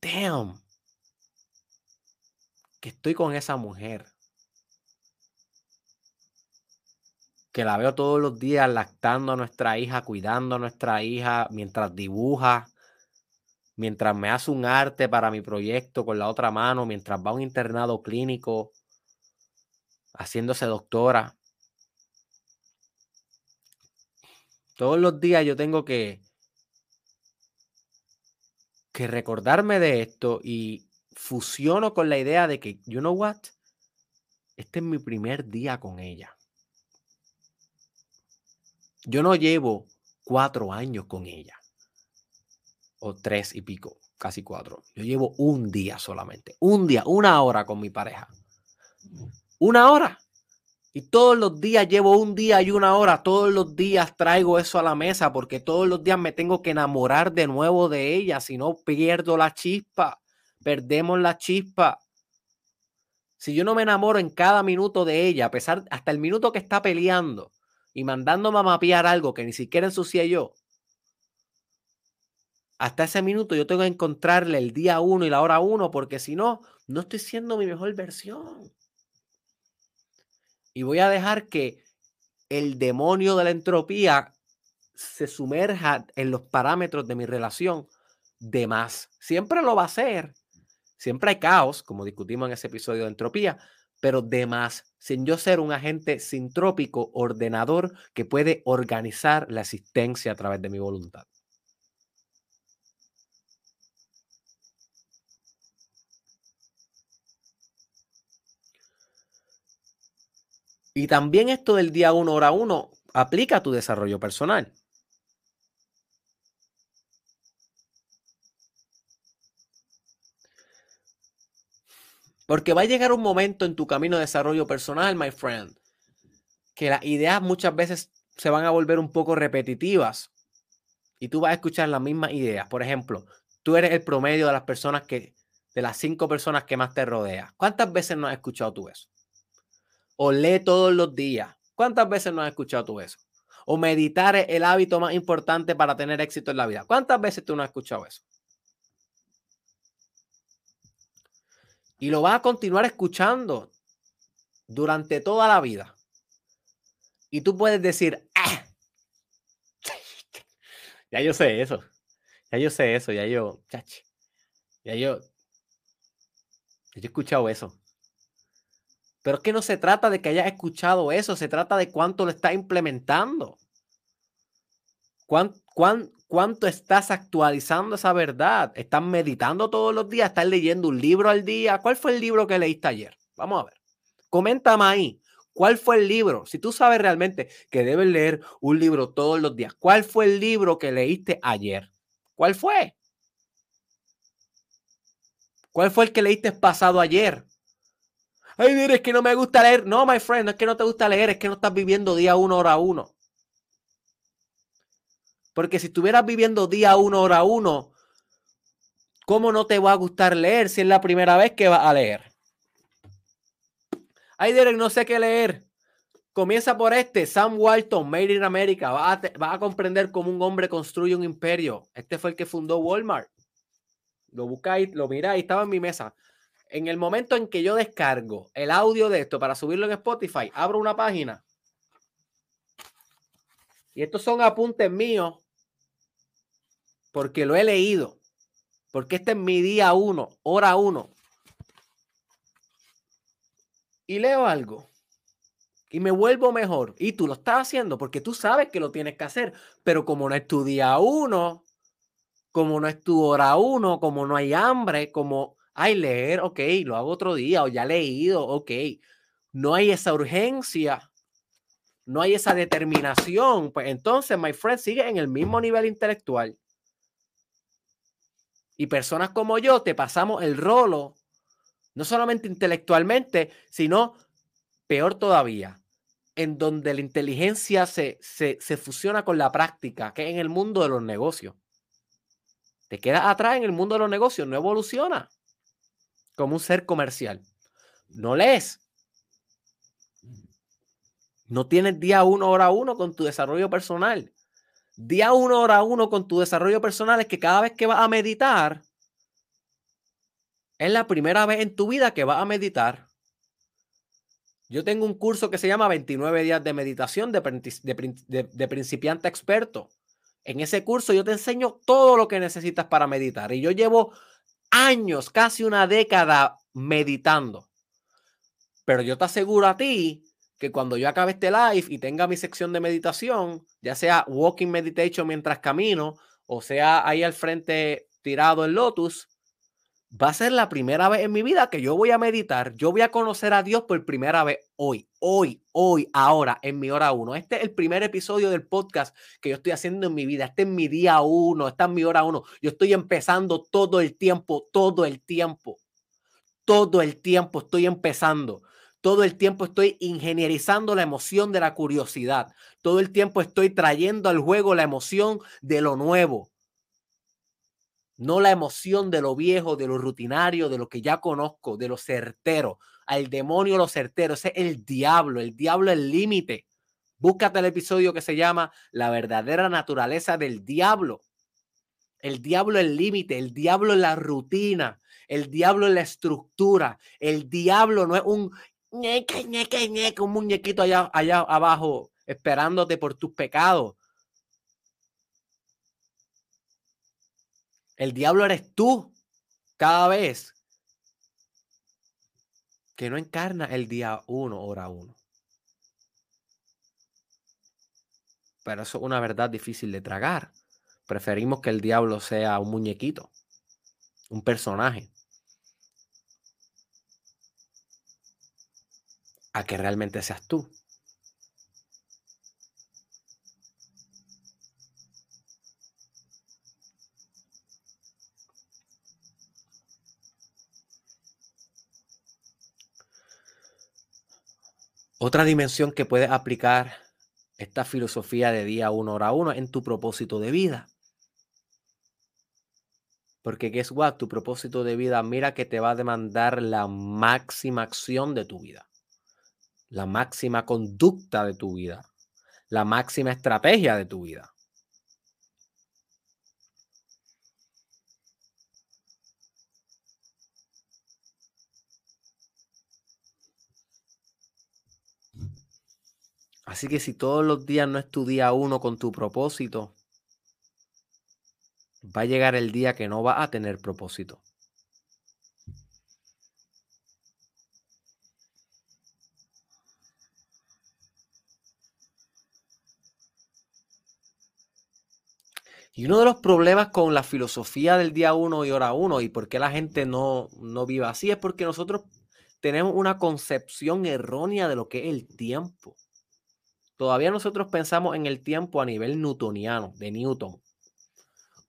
Damn. Que estoy con esa mujer. que la veo todos los días lactando a nuestra hija, cuidando a nuestra hija mientras dibuja, mientras me hace un arte para mi proyecto con la otra mano, mientras va a un internado clínico, haciéndose doctora. Todos los días yo tengo que, que recordarme de esto y fusiono con la idea de que, you know what, este es mi primer día con ella. Yo no llevo cuatro años con ella. O tres y pico, casi cuatro. Yo llevo un día solamente. Un día, una hora con mi pareja. Una hora. Y todos los días llevo un día y una hora. Todos los días traigo eso a la mesa porque todos los días me tengo que enamorar de nuevo de ella. Si no, pierdo la chispa. Perdemos la chispa. Si yo no me enamoro en cada minuto de ella, a pesar hasta el minuto que está peleando, y mandándome a mapear algo que ni siquiera ensucié yo, hasta ese minuto yo tengo que encontrarle el día uno y la hora uno, porque si no, no estoy siendo mi mejor versión. Y voy a dejar que el demonio de la entropía se sumerja en los parámetros de mi relación de más. Siempre lo va a hacer. Siempre hay caos, como discutimos en ese episodio de entropía, pero de más, sin yo ser un agente sintrópico, ordenador, que puede organizar la existencia a través de mi voluntad. Y también esto del día 1, hora 1, aplica a tu desarrollo personal. Porque va a llegar un momento en tu camino de desarrollo personal, my friend, que las ideas muchas veces se van a volver un poco repetitivas y tú vas a escuchar las mismas ideas. Por ejemplo, tú eres el promedio de las personas que de las cinco personas que más te rodean. ¿Cuántas veces no has escuchado tú eso? O lee todos los días. ¿Cuántas veces no has escuchado tú eso? O meditar es el hábito más importante para tener éxito en la vida. ¿Cuántas veces tú no has escuchado eso? Y lo vas a continuar escuchando durante toda la vida. Y tú puedes decir, ah, ya yo sé eso. Ya yo sé eso, ya yo, chachi, ya yo, ya yo he escuchado eso. Pero es que no se trata de que hayas escuchado eso, se trata de cuánto lo estás implementando. Cuánto estás actualizando esa verdad? ¿Estás meditando todos los días? ¿Estás leyendo un libro al día? ¿Cuál fue el libro que leíste ayer? Vamos a ver. Coméntame ahí. ¿Cuál fue el libro? Si tú sabes realmente que debes leer un libro todos los días, ¿cuál fue el libro que leíste ayer? ¿Cuál fue? ¿Cuál fue el que leíste pasado ayer? Ay, mire, es que no me gusta leer. No, my friend, no es que no te gusta leer, es que no estás viviendo día uno, hora uno. Porque si estuvieras viviendo día uno, hora uno, ¿cómo no te va a gustar leer si es la primera vez que vas a leer? Ay, Derek, no sé qué leer. Comienza por este, Sam Walton, Made in America. Vas a, a comprender cómo un hombre construye un imperio. Este fue el que fundó Walmart. Lo buscáis, lo miráis, estaba en mi mesa. En el momento en que yo descargo el audio de esto para subirlo en Spotify, abro una página. Y estos son apuntes míos porque lo he leído. Porque este es mi día uno, hora uno. Y leo algo. Y me vuelvo mejor. Y tú lo estás haciendo porque tú sabes que lo tienes que hacer. Pero como no es tu día uno, como no es tu hora uno, como no hay hambre, como Ay, leer, ok, lo hago otro día, o ya leído, ok. No hay esa urgencia, no hay esa determinación. Pues entonces, my friend, sigue en el mismo nivel intelectual. Y personas como yo te pasamos el rolo, no solamente intelectualmente, sino peor todavía, en donde la inteligencia se, se, se fusiona con la práctica, que es en el mundo de los negocios. Te quedas atrás en el mundo de los negocios, no evoluciona como un ser comercial. No lees. No tienes día uno, hora uno con tu desarrollo personal. Día uno, hora uno con tu desarrollo personal es que cada vez que vas a meditar, es la primera vez en tu vida que vas a meditar. Yo tengo un curso que se llama 29 días de meditación de, de, principiante experto. En ese curso yo te enseño todo lo que necesitas para meditar. Y yo llevo años, casi una década meditando. Pero yo te aseguro a ti que cuando yo acabe este live y tenga mi sección de meditación, ya sea walking meditation mientras camino o sea ahí al frente tirado en Lotus, va a ser la primera vez en mi vida que yo voy a meditar, yo voy a conocer a Dios por primera vez hoy, hoy, hoy, ahora, en mi hora uno. Este es el primer episodio del podcast que yo estoy haciendo en mi vida. Este es mi día uno, esta es mi hora uno. Yo estoy empezando todo el tiempo, todo el tiempo, todo el tiempo estoy empezando. Todo el tiempo estoy ingenierizando la emoción de la curiosidad. Todo el tiempo estoy trayendo al juego la emoción de lo nuevo no la emoción de lo viejo, de lo rutinario, de lo que ya conozco, de lo certero. Al demonio lo certero, ese es el diablo, el diablo es el límite. Búscate el episodio que se llama La verdadera naturaleza del diablo. El diablo es el límite, el diablo es la rutina, el diablo es la estructura, el diablo no es un un muñequito allá, allá abajo esperándote por tus pecados. El diablo eres tú cada vez que no encarna el día uno, hora uno. Pero eso es una verdad difícil de tragar. Preferimos que el diablo sea un muñequito, un personaje, a que realmente seas tú. Otra dimensión que puedes aplicar esta filosofía de día uno, hora uno en tu propósito de vida. Porque guess what? Tu propósito de vida, mira que te va a demandar la máxima acción de tu vida, la máxima conducta de tu vida, la máxima estrategia de tu vida. Así que si todos los días no es tu día uno con tu propósito, va a llegar el día que no va a tener propósito. Y uno de los problemas con la filosofía del día uno y hora uno y por qué la gente no, no vive así es porque nosotros tenemos una concepción errónea de lo que es el tiempo. Todavía nosotros pensamos en el tiempo a nivel newtoniano, de Newton,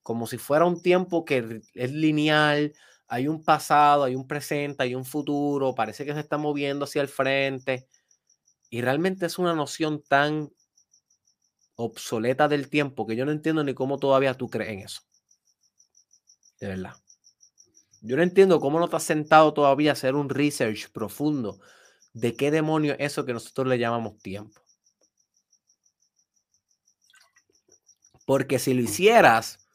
como si fuera un tiempo que es lineal, hay un pasado, hay un presente, hay un futuro, parece que se está moviendo hacia el frente. Y realmente es una noción tan obsoleta del tiempo que yo no entiendo ni cómo todavía tú crees en eso. De verdad. Yo no entiendo cómo no te has sentado todavía a hacer un research profundo de qué demonio es eso que nosotros le llamamos tiempo. Porque si lo hicieras,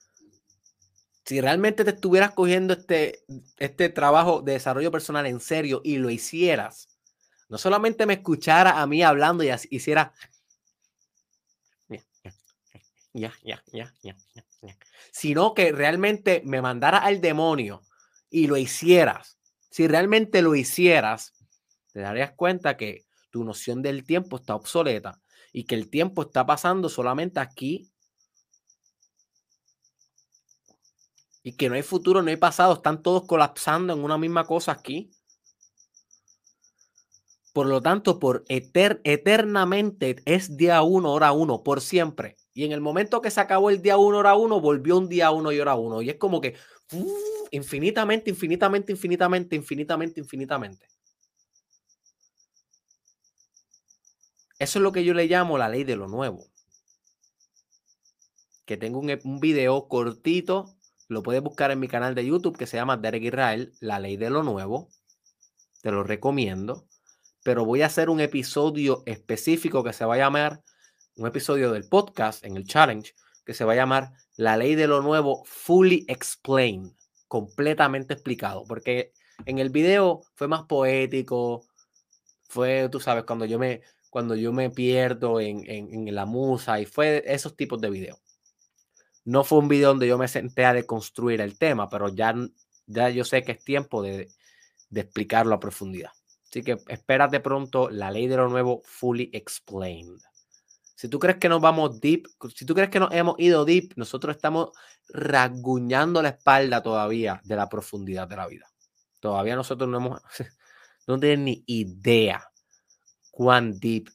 si realmente te estuvieras cogiendo este, este trabajo de desarrollo personal en serio y lo hicieras, no solamente me escuchara a mí hablando y hiciera ya, ya, ya, ya, ya, sino que realmente me mandara al demonio y lo hicieras. Si realmente lo hicieras, te darías cuenta que tu noción del tiempo está obsoleta y que el tiempo está pasando solamente aquí y que no hay futuro, no hay pasado, están todos colapsando en una misma cosa aquí. Por lo tanto, por eternamente es día uno, hora uno, por siempre. Y en el momento que se acabó el día uno, hora uno, volvió un día uno y hora uno. Y es como que infinitamente, infinitamente, infinitamente, infinitamente, infinitamente. Eso es lo que yo le llamo la ley de lo nuevo. Que tengo un, un video cortito lo puedes buscar en mi canal de YouTube que se llama Derek Israel, La Ley de lo Nuevo. Te lo recomiendo. Pero voy a hacer un episodio específico que se va a llamar, un episodio del podcast en el challenge, que se va a llamar La Ley de lo Nuevo Fully Explained, completamente explicado. Porque en el video fue más poético, fue, tú sabes, cuando yo me, cuando yo me pierdo en, en la musa y fue esos tipos de videos. No fue un video donde yo me senté a deconstruir el tema, pero ya, ya yo sé que es tiempo de, explicarlo a profundidad. Así que espérate pronto la ley de lo nuevo fully explained. Si tú crees que nos vamos deep, si tú crees que nos hemos ido deep, nosotros estamos rasguñando la espalda todavía de la profundidad de la vida. Todavía nosotros no hemos, no tenemos ni idea cuán deep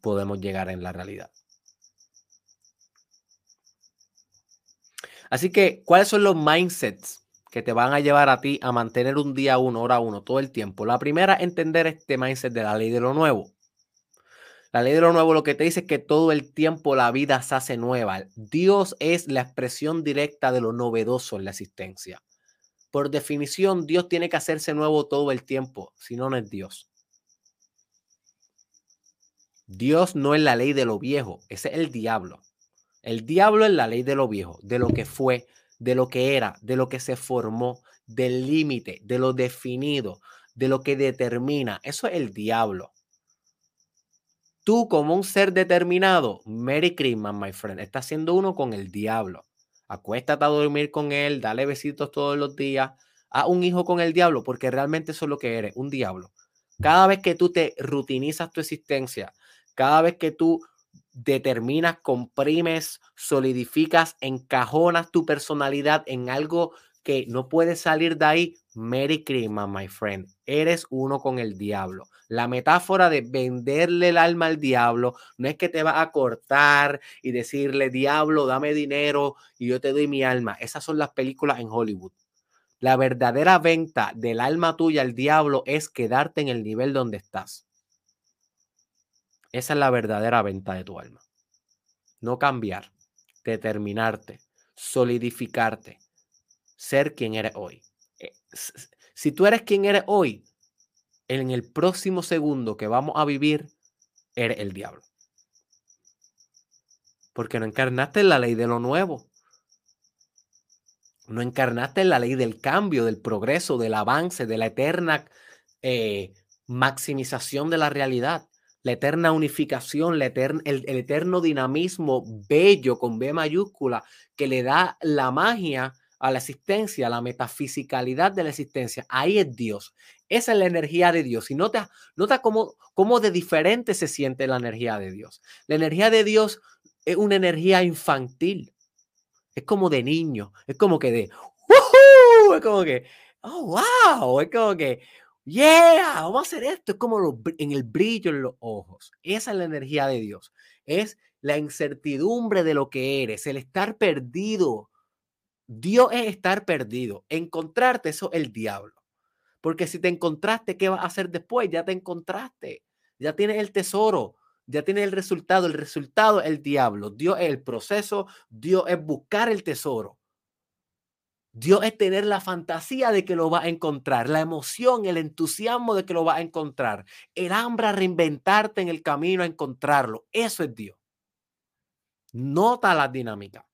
podemos llegar en la realidad. Así que, ¿cuáles son los mindsets que te van a llevar a ti a mantener un día uno, hora uno, todo el tiempo? La primera, entender este mindset de la ley de lo nuevo. La ley de lo nuevo lo que te dice es que todo el tiempo la vida se hace nueva. Dios es la expresión directa de lo novedoso en la existencia. Por definición, Dios tiene que hacerse nuevo todo el tiempo, si no, no es Dios. Dios no es la ley de lo viejo, ese es el diablo. El diablo es la ley de lo viejo, de lo que fue, de lo que era, de lo que se formó, del límite, de lo definido, de lo que determina. Eso es el diablo. Tú como un ser determinado, Merry Christmas, my friend, estás siendo uno con el diablo. Acuéstate a dormir con él, dale besitos todos los días, a un hijo con el diablo, porque realmente eso es lo que eres, un diablo. Cada vez que tú te rutinizas tu existencia, cada vez que tú determinas, comprimes, solidificas, encajonas tu personalidad en algo que no puedes salir de ahí, Merry Christmas, my friend. Eres uno con el diablo. La metáfora de venderle el alma al diablo no es que te va a cortar y decirle, diablo, dame dinero y yo te doy mi alma. Esas son las películas en Hollywood. La verdadera venta del alma tuya al diablo es quedarte en el nivel donde estás. Esa es la verdadera venta de tu alma. No cambiar, determinarte, solidificarte, ser quien eres hoy. Eh, si tú eres quien eres hoy, en el próximo segundo que vamos a vivir, eres el diablo. Porque no encarnaste en la ley de lo nuevo. No encarnaste en la ley del cambio, del progreso, del avance, de la eterna eh, maximización de la realidad, la eterna unificación, el, el eterno dinamismo bello con B mayúscula que le da la magia a la existencia, la metafisicalidad de la existencia. Ahí es Dios. Esa es la energía de Dios. Y nota, nota cómo, cómo de diferente se siente la energía de Dios. La energía de Dios es una energía infantil. Es como de niño. Es como que de, Es como que, oh, wow. Es como que, yeah, vamos a hacer esto. Es como en el brillo en los ojos. Esa es la energía de Dios. Es la incertidumbre de lo que eres, el estar perdido. Dios es estar perdido. Encontrarte, eso es el diablo. Porque si te encontraste, ¿qué vas a hacer después? Ya te encontraste. Ya tienes el tesoro. Ya tienes el resultado. El resultado es el diablo. Dios es el proceso. Dios es buscar el tesoro. Dios es tener la fantasía de que lo va a encontrar, la emoción, el entusiasmo de que lo va a encontrar, el hambre a reinventarte en el camino a encontrarlo. Eso es Dios. Nota la dinámica.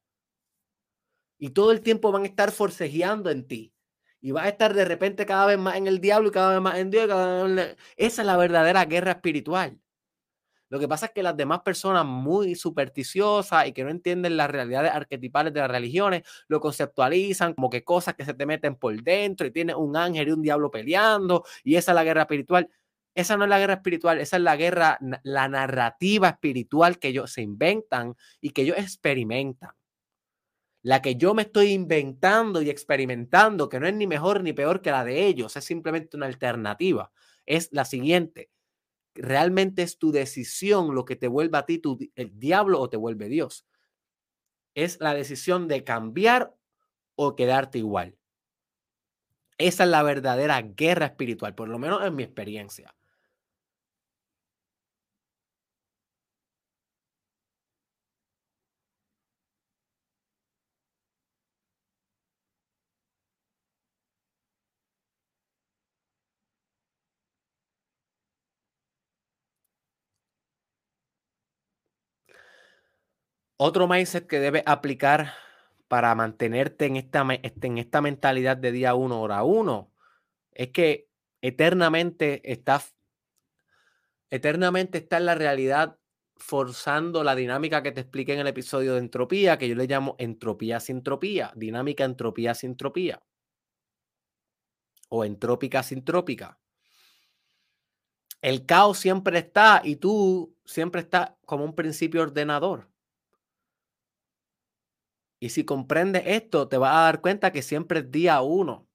Y todo el tiempo van a estar forcejeando en ti. Y vas a estar de repente cada vez más en el diablo y cada vez más en Dios. Esa es la verdadera guerra espiritual. Lo que pasa es que las demás personas muy supersticiosas y que no entienden las realidades arquetipales de las religiones, lo conceptualizan como que cosas que se te meten por dentro y tienes un ángel y un diablo peleando y esa es la guerra espiritual. Esa no es la guerra espiritual, esa es la guerra, la narrativa espiritual que ellos se inventan y que ellos experimentan. La que yo me estoy inventando y experimentando, que no es ni mejor ni peor que la de ellos, es simplemente una alternativa. Es la siguiente. Realmente es tu decisión lo que te vuelve a ti tu, el diablo o te vuelve Dios. Es la decisión de cambiar o quedarte igual. Esa es la verdadera guerra espiritual, por lo menos en mi experiencia. Otro mindset que debes aplicar para mantenerte en esta, este, en esta mentalidad de día uno, hora uno, es que eternamente estás, eternamente está en la realidad forzando la dinámica que te expliqué en el episodio de entropía, que yo le llamo entropía sin entropía, dinámica entropía sin entropía, o entrópica sin trópica. El caos siempre está y tú siempre estás como un principio ordenador. Y si comprendes esto, te vas a dar cuenta que siempre es día uno.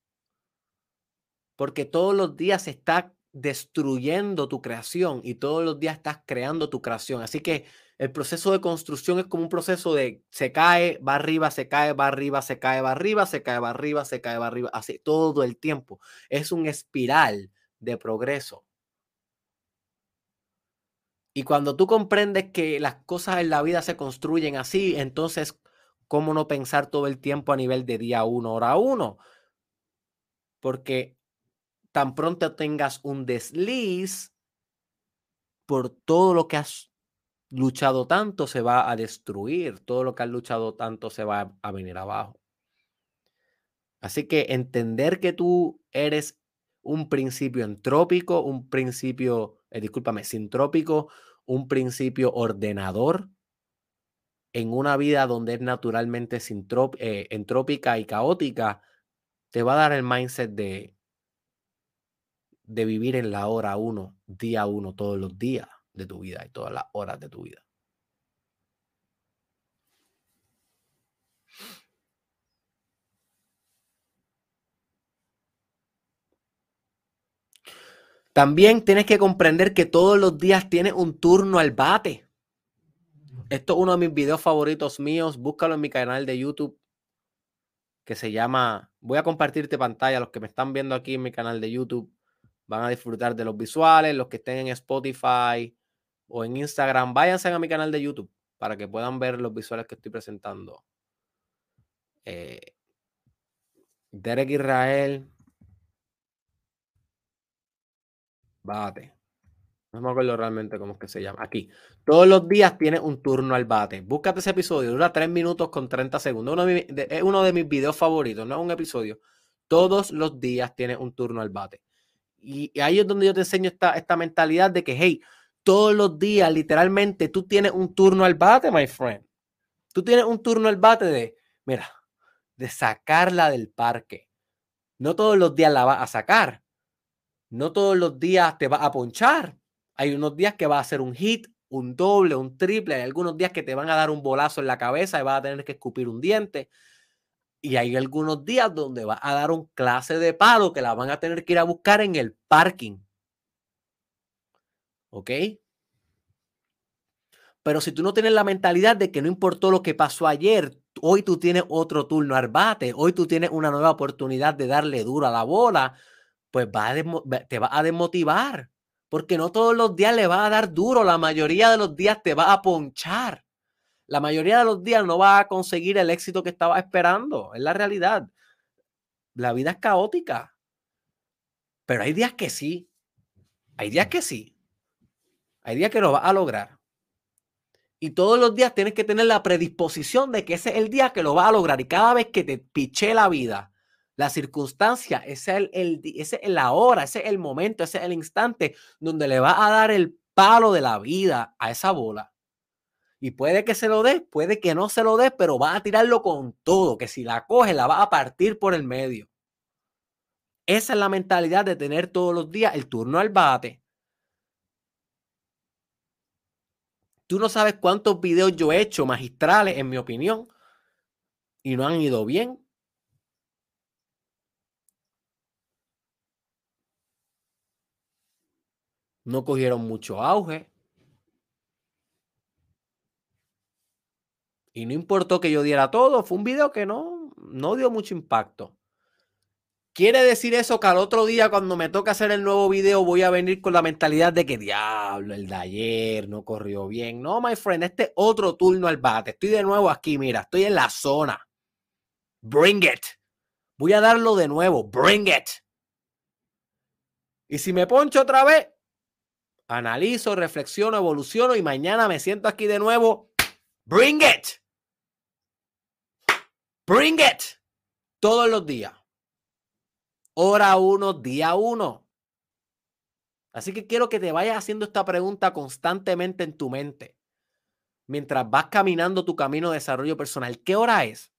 Porque todos los días se está destruyendo tu creación y todos los días estás creando tu creación. Así que el proceso de construcción es como un proceso de se cae, va arriba, se cae, va arriba, se cae, va arriba, se cae, va arriba, se cae, va arriba, así todo el tiempo. Es un espiral de progreso. Y cuando tú comprendes que las cosas en la vida se construyen así, entonces ¿cómo no pensar todo el tiempo a nivel de día uno, hora uno? Porque tan pronto tengas un desliz por todo lo que has luchado tanto se va a destruir, todo lo que has luchado tanto se va a venir abajo. Así que entender que tú eres un principio entrópico, un principio, eh, discúlpame, sintrópico, un principio ordenador, en una vida donde es naturalmente eh, entrópica y caótica, te va a dar el mindset de, de vivir en la hora uno, día uno, todos los días de tu vida y todas las horas de tu vida. También tienes que comprender que todos los días tienes un turno al bate. Esto es uno de mis videos favoritos míos. Búscalo en mi canal de YouTube que se llama. Voy a compartirte pantalla. Los que me están viendo aquí en mi canal de YouTube van a disfrutar de los visuales. Los que estén en Spotify o en Instagram, váyanse a mi canal de YouTube para que puedan ver los visuales que estoy presentando. Eh, Derek Israel. Bate. No me acuerdo realmente cómo es que se llama. Aquí. Todos los días tiene un turno al bate. Búscate ese episodio. Dura 3 minutos con 30 segundos. Es uno de mis videos favoritos. No es un episodio. Todos los días tiene un turno al bate. Y, ahí es donde yo te enseño esta, esta mentalidad de que, hey, todos los días, literalmente, tú tienes un turno al bate, my friend. Tú tienes un turno al bate de, mira, de sacarla del parque. No todos los días la vas a sacar. No todos los días te va a ponchar. Hay unos días que va a hacer un hit, un doble, un triple. Hay algunos días que te van a dar un bolazo en la cabeza y vas a tener que escupir un diente. Y hay algunos días donde va a dar un clase de palo que la van a tener que ir a buscar en el parking. ¿Ok? Pero si tú no tienes la mentalidad de que no importó lo que pasó ayer, hoy tú tienes otro turno al bate, hoy tú tienes una nueva oportunidad de darle duro a la bola, pues va te va a desmotivar. Porque no todos los días le va a dar duro, la mayoría de los días te va a ponchar. La mayoría de los días no va a conseguir el éxito que estaba esperando. Es la realidad. La vida es caótica. Pero hay días que sí. Hay días que sí. Hay días que lo vas a lograr. Y todos los días tienes que tener la predisposición de que ese es el día que lo vas a lograr. Y cada vez que te piche la vida, la circunstancia, ese es, el, ese es la hora, ese es el momento, ese es el instante donde le vas a dar el palo de la vida a esa bola. Y puede que se lo dé, puede que no se lo dé, pero va a tirarlo con todo, que si la coge la va a partir por el medio. Esa es la mentalidad de tener todos los días el turno al bate, Tú no sabes cuántos videos yo he hecho magistrales, en mi opinión, y no han ido bien. No cogieron mucho auge. Y no importó que yo diera todo, fue un video que no, no dio mucho impacto. ¿Quiere decir eso que al otro día cuando me toca hacer el nuevo video voy a venir con la mentalidad de que diablo, el de ayer no corrió bien? No, my friend, este otro turno al bate. Estoy de nuevo aquí, mira, estoy en la zona. Bring it. Voy a darlo de nuevo. Bring it. Y si me poncho otra vez, analizo, reflexiono, evoluciono y mañana me siento aquí de nuevo. Bring it. Bring it. Todos los días hora uno, día uno. Así que quiero que te vayas haciendo esta pregunta constantemente en tu mente. Mientras vas caminando tu camino de desarrollo personal, ¿qué hora es?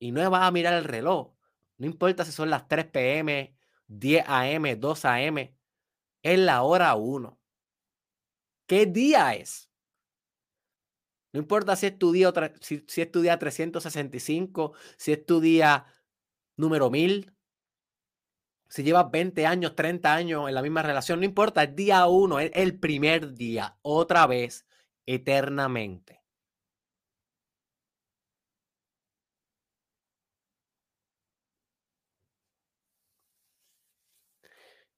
Y no vas a mirar el reloj. No importa si son las 3 pm, 10 am, 2 am. Es la hora 1. ¿Qué día es? No importa si es tu día, si, si es tu día 365, si es tu día número 1000, si llevas 20 años, 30 años en la misma relación, no importa, es día uno, es el primer día, otra vez, eternamente.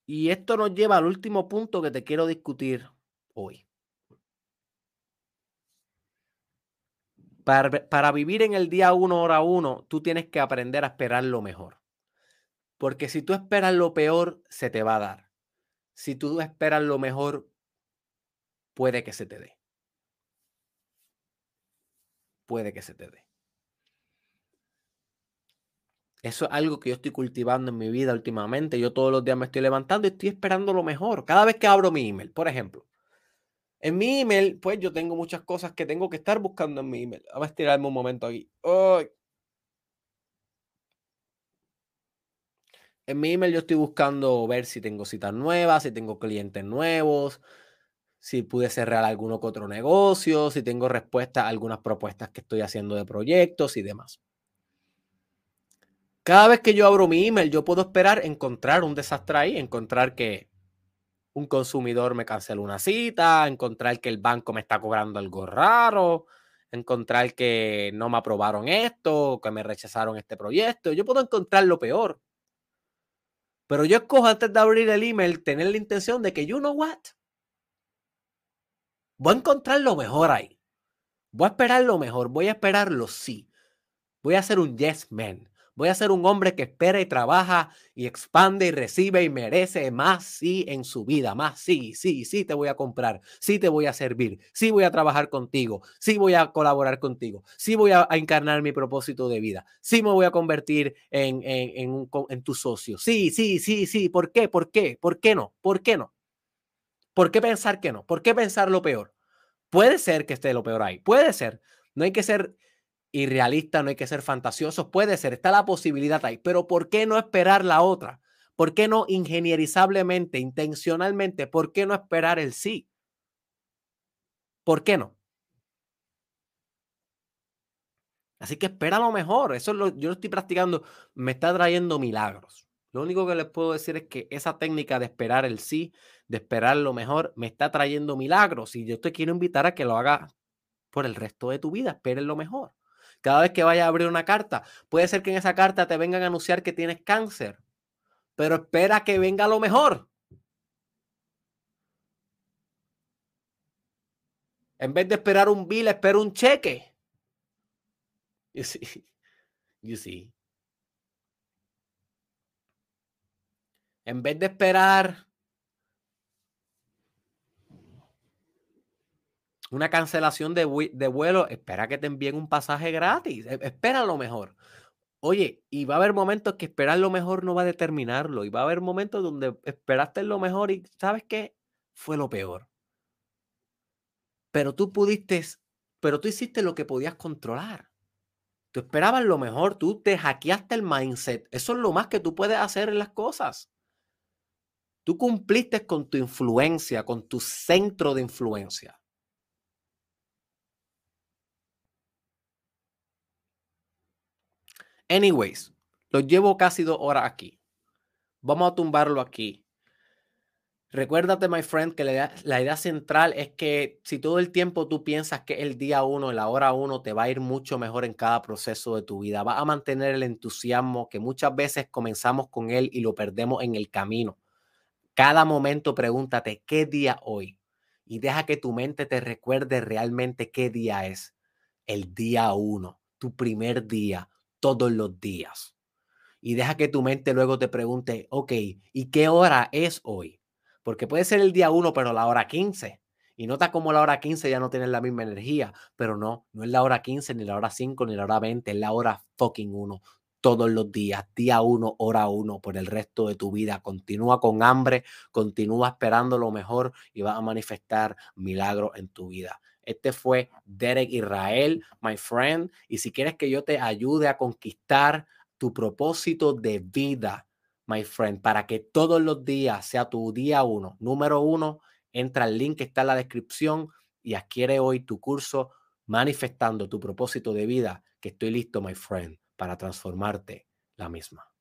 Y esto nos lleva al último punto que te quiero discutir hoy. Para, vivir en el día uno, hora uno, tú tienes que aprender a esperar lo mejor. Porque si tú esperas lo peor, se te va a dar. Si tú esperas lo mejor, puede que se te dé. Puede que se te dé. Eso es algo que yo estoy cultivando en mi vida últimamente. Yo todos los días me estoy levantando y estoy esperando lo mejor. Cada vez que abro mi email, por ejemplo. En mi email, pues yo tengo muchas cosas que tengo que estar buscando en mi email. Vamos a estirarme un momento aquí. En mi email yo estoy buscando ver si tengo citas nuevas, si tengo clientes nuevos, si pude cerrar alguno que otro negocio, si tengo respuesta a algunas propuestas que estoy haciendo de proyectos y demás. Cada vez que yo abro mi email, yo puedo esperar encontrar un desastre ahí, encontrar que un consumidor me canceló una cita, encontrar que el banco me está cobrando algo raro, encontrar que no me aprobaron esto, que me rechazaron este proyecto. Yo puedo encontrar lo peor. Pero yo escojo antes de abrir el email tener la intención de que, you know what? Voy a encontrar lo mejor ahí. Voy a esperar lo mejor. Voy a esperar lo sí. Voy a ser un yes man. Voy a ser un hombre que espera y trabaja y expande y recibe y merece más sí en su vida. Más sí, sí, sí te voy a comprar. Sí te voy a servir. Sí voy a trabajar contigo. Sí voy a colaborar contigo. Sí voy a, encarnar mi propósito de vida. Sí me voy a convertir en, en, en tu socio. Sí, sí, sí, sí. ¿Por qué? ¿Por qué? ¿Por qué no? ¿Por qué no? ¿Por qué pensar que no? ¿Por qué pensar lo peor? Puede ser que esté lo peor ahí. Puede ser. No hay que ser irrealista, no hay que ser fantasiosos. Puede ser, está la posibilidad ahí. Pero ¿por qué no esperar la otra? ¿Por qué no ingenierizablemente, intencionalmente? ¿Por qué no esperar el sí? ¿Por qué no? Así que espera lo mejor. Eso es lo, yo lo estoy practicando. Me está trayendo milagros. Lo único que les puedo decir es que esa técnica de esperar el sí, de esperar lo mejor, me está trayendo milagros. Y yo te quiero invitar a que lo haga por el resto de tu vida. Esperen lo mejor. Cada vez que vayas a abrir una carta, puede ser que en esa carta te vengan a anunciar que tienes cáncer, pero espera que venga lo mejor. En vez de esperar un bill, espera un cheque. You see. You see. En vez de esperar una cancelación de, vuelo, espera que te envíen un pasaje gratis. E, espera lo mejor. Oye, y va a haber momentos que esperar lo mejor no va a determinarlo. Y va a haber momentos donde esperaste lo mejor y ¿sabes qué? Fue lo peor. Pero tú pudiste, pero tú hiciste lo que podías controlar. Tú esperabas lo mejor, tú te hackeaste el mindset. Eso es lo más que tú puedes hacer en las cosas. Tú cumpliste con tu influencia, con tu centro de influencia. Anyways, lo llevo casi dos horas aquí. Vamos a tumbarlo aquí. Recuérdate, my friend, que la idea, central es que si todo el tiempo tú piensas que el día uno, la hora uno, te va a ir mucho mejor en cada proceso de tu vida, va a mantener el entusiasmo que muchas veces comenzamos con él y lo perdemos en el camino. Cada momento pregúntate, ¿qué día hoy? Y deja que tu mente te recuerde realmente qué día es. El día uno, tu primer día, todos los días. Y deja que tu mente luego te pregunte, ok, ¿y qué hora es hoy? Porque puede ser el día 1, pero la hora 15. Y nota como la hora 15 ya no tiene la misma energía. Pero no, no es la hora 15, ni la hora 5, ni la hora 20, es la hora fucking 1. Todos los días, día 1, hora 1, por el resto de tu vida. Continúa con hambre, continúa esperando lo mejor y vas a manifestar milagros en tu vida. Este fue Derek Israel, my friend. Y si quieres que yo te ayude a conquistar tu propósito de vida, my friend, para que todos los días sea tu día uno, número uno, entra al link que está en la descripción y adquiere hoy tu curso manifestando tu propósito de vida, que estoy listo, my friend, para transformarte la misma.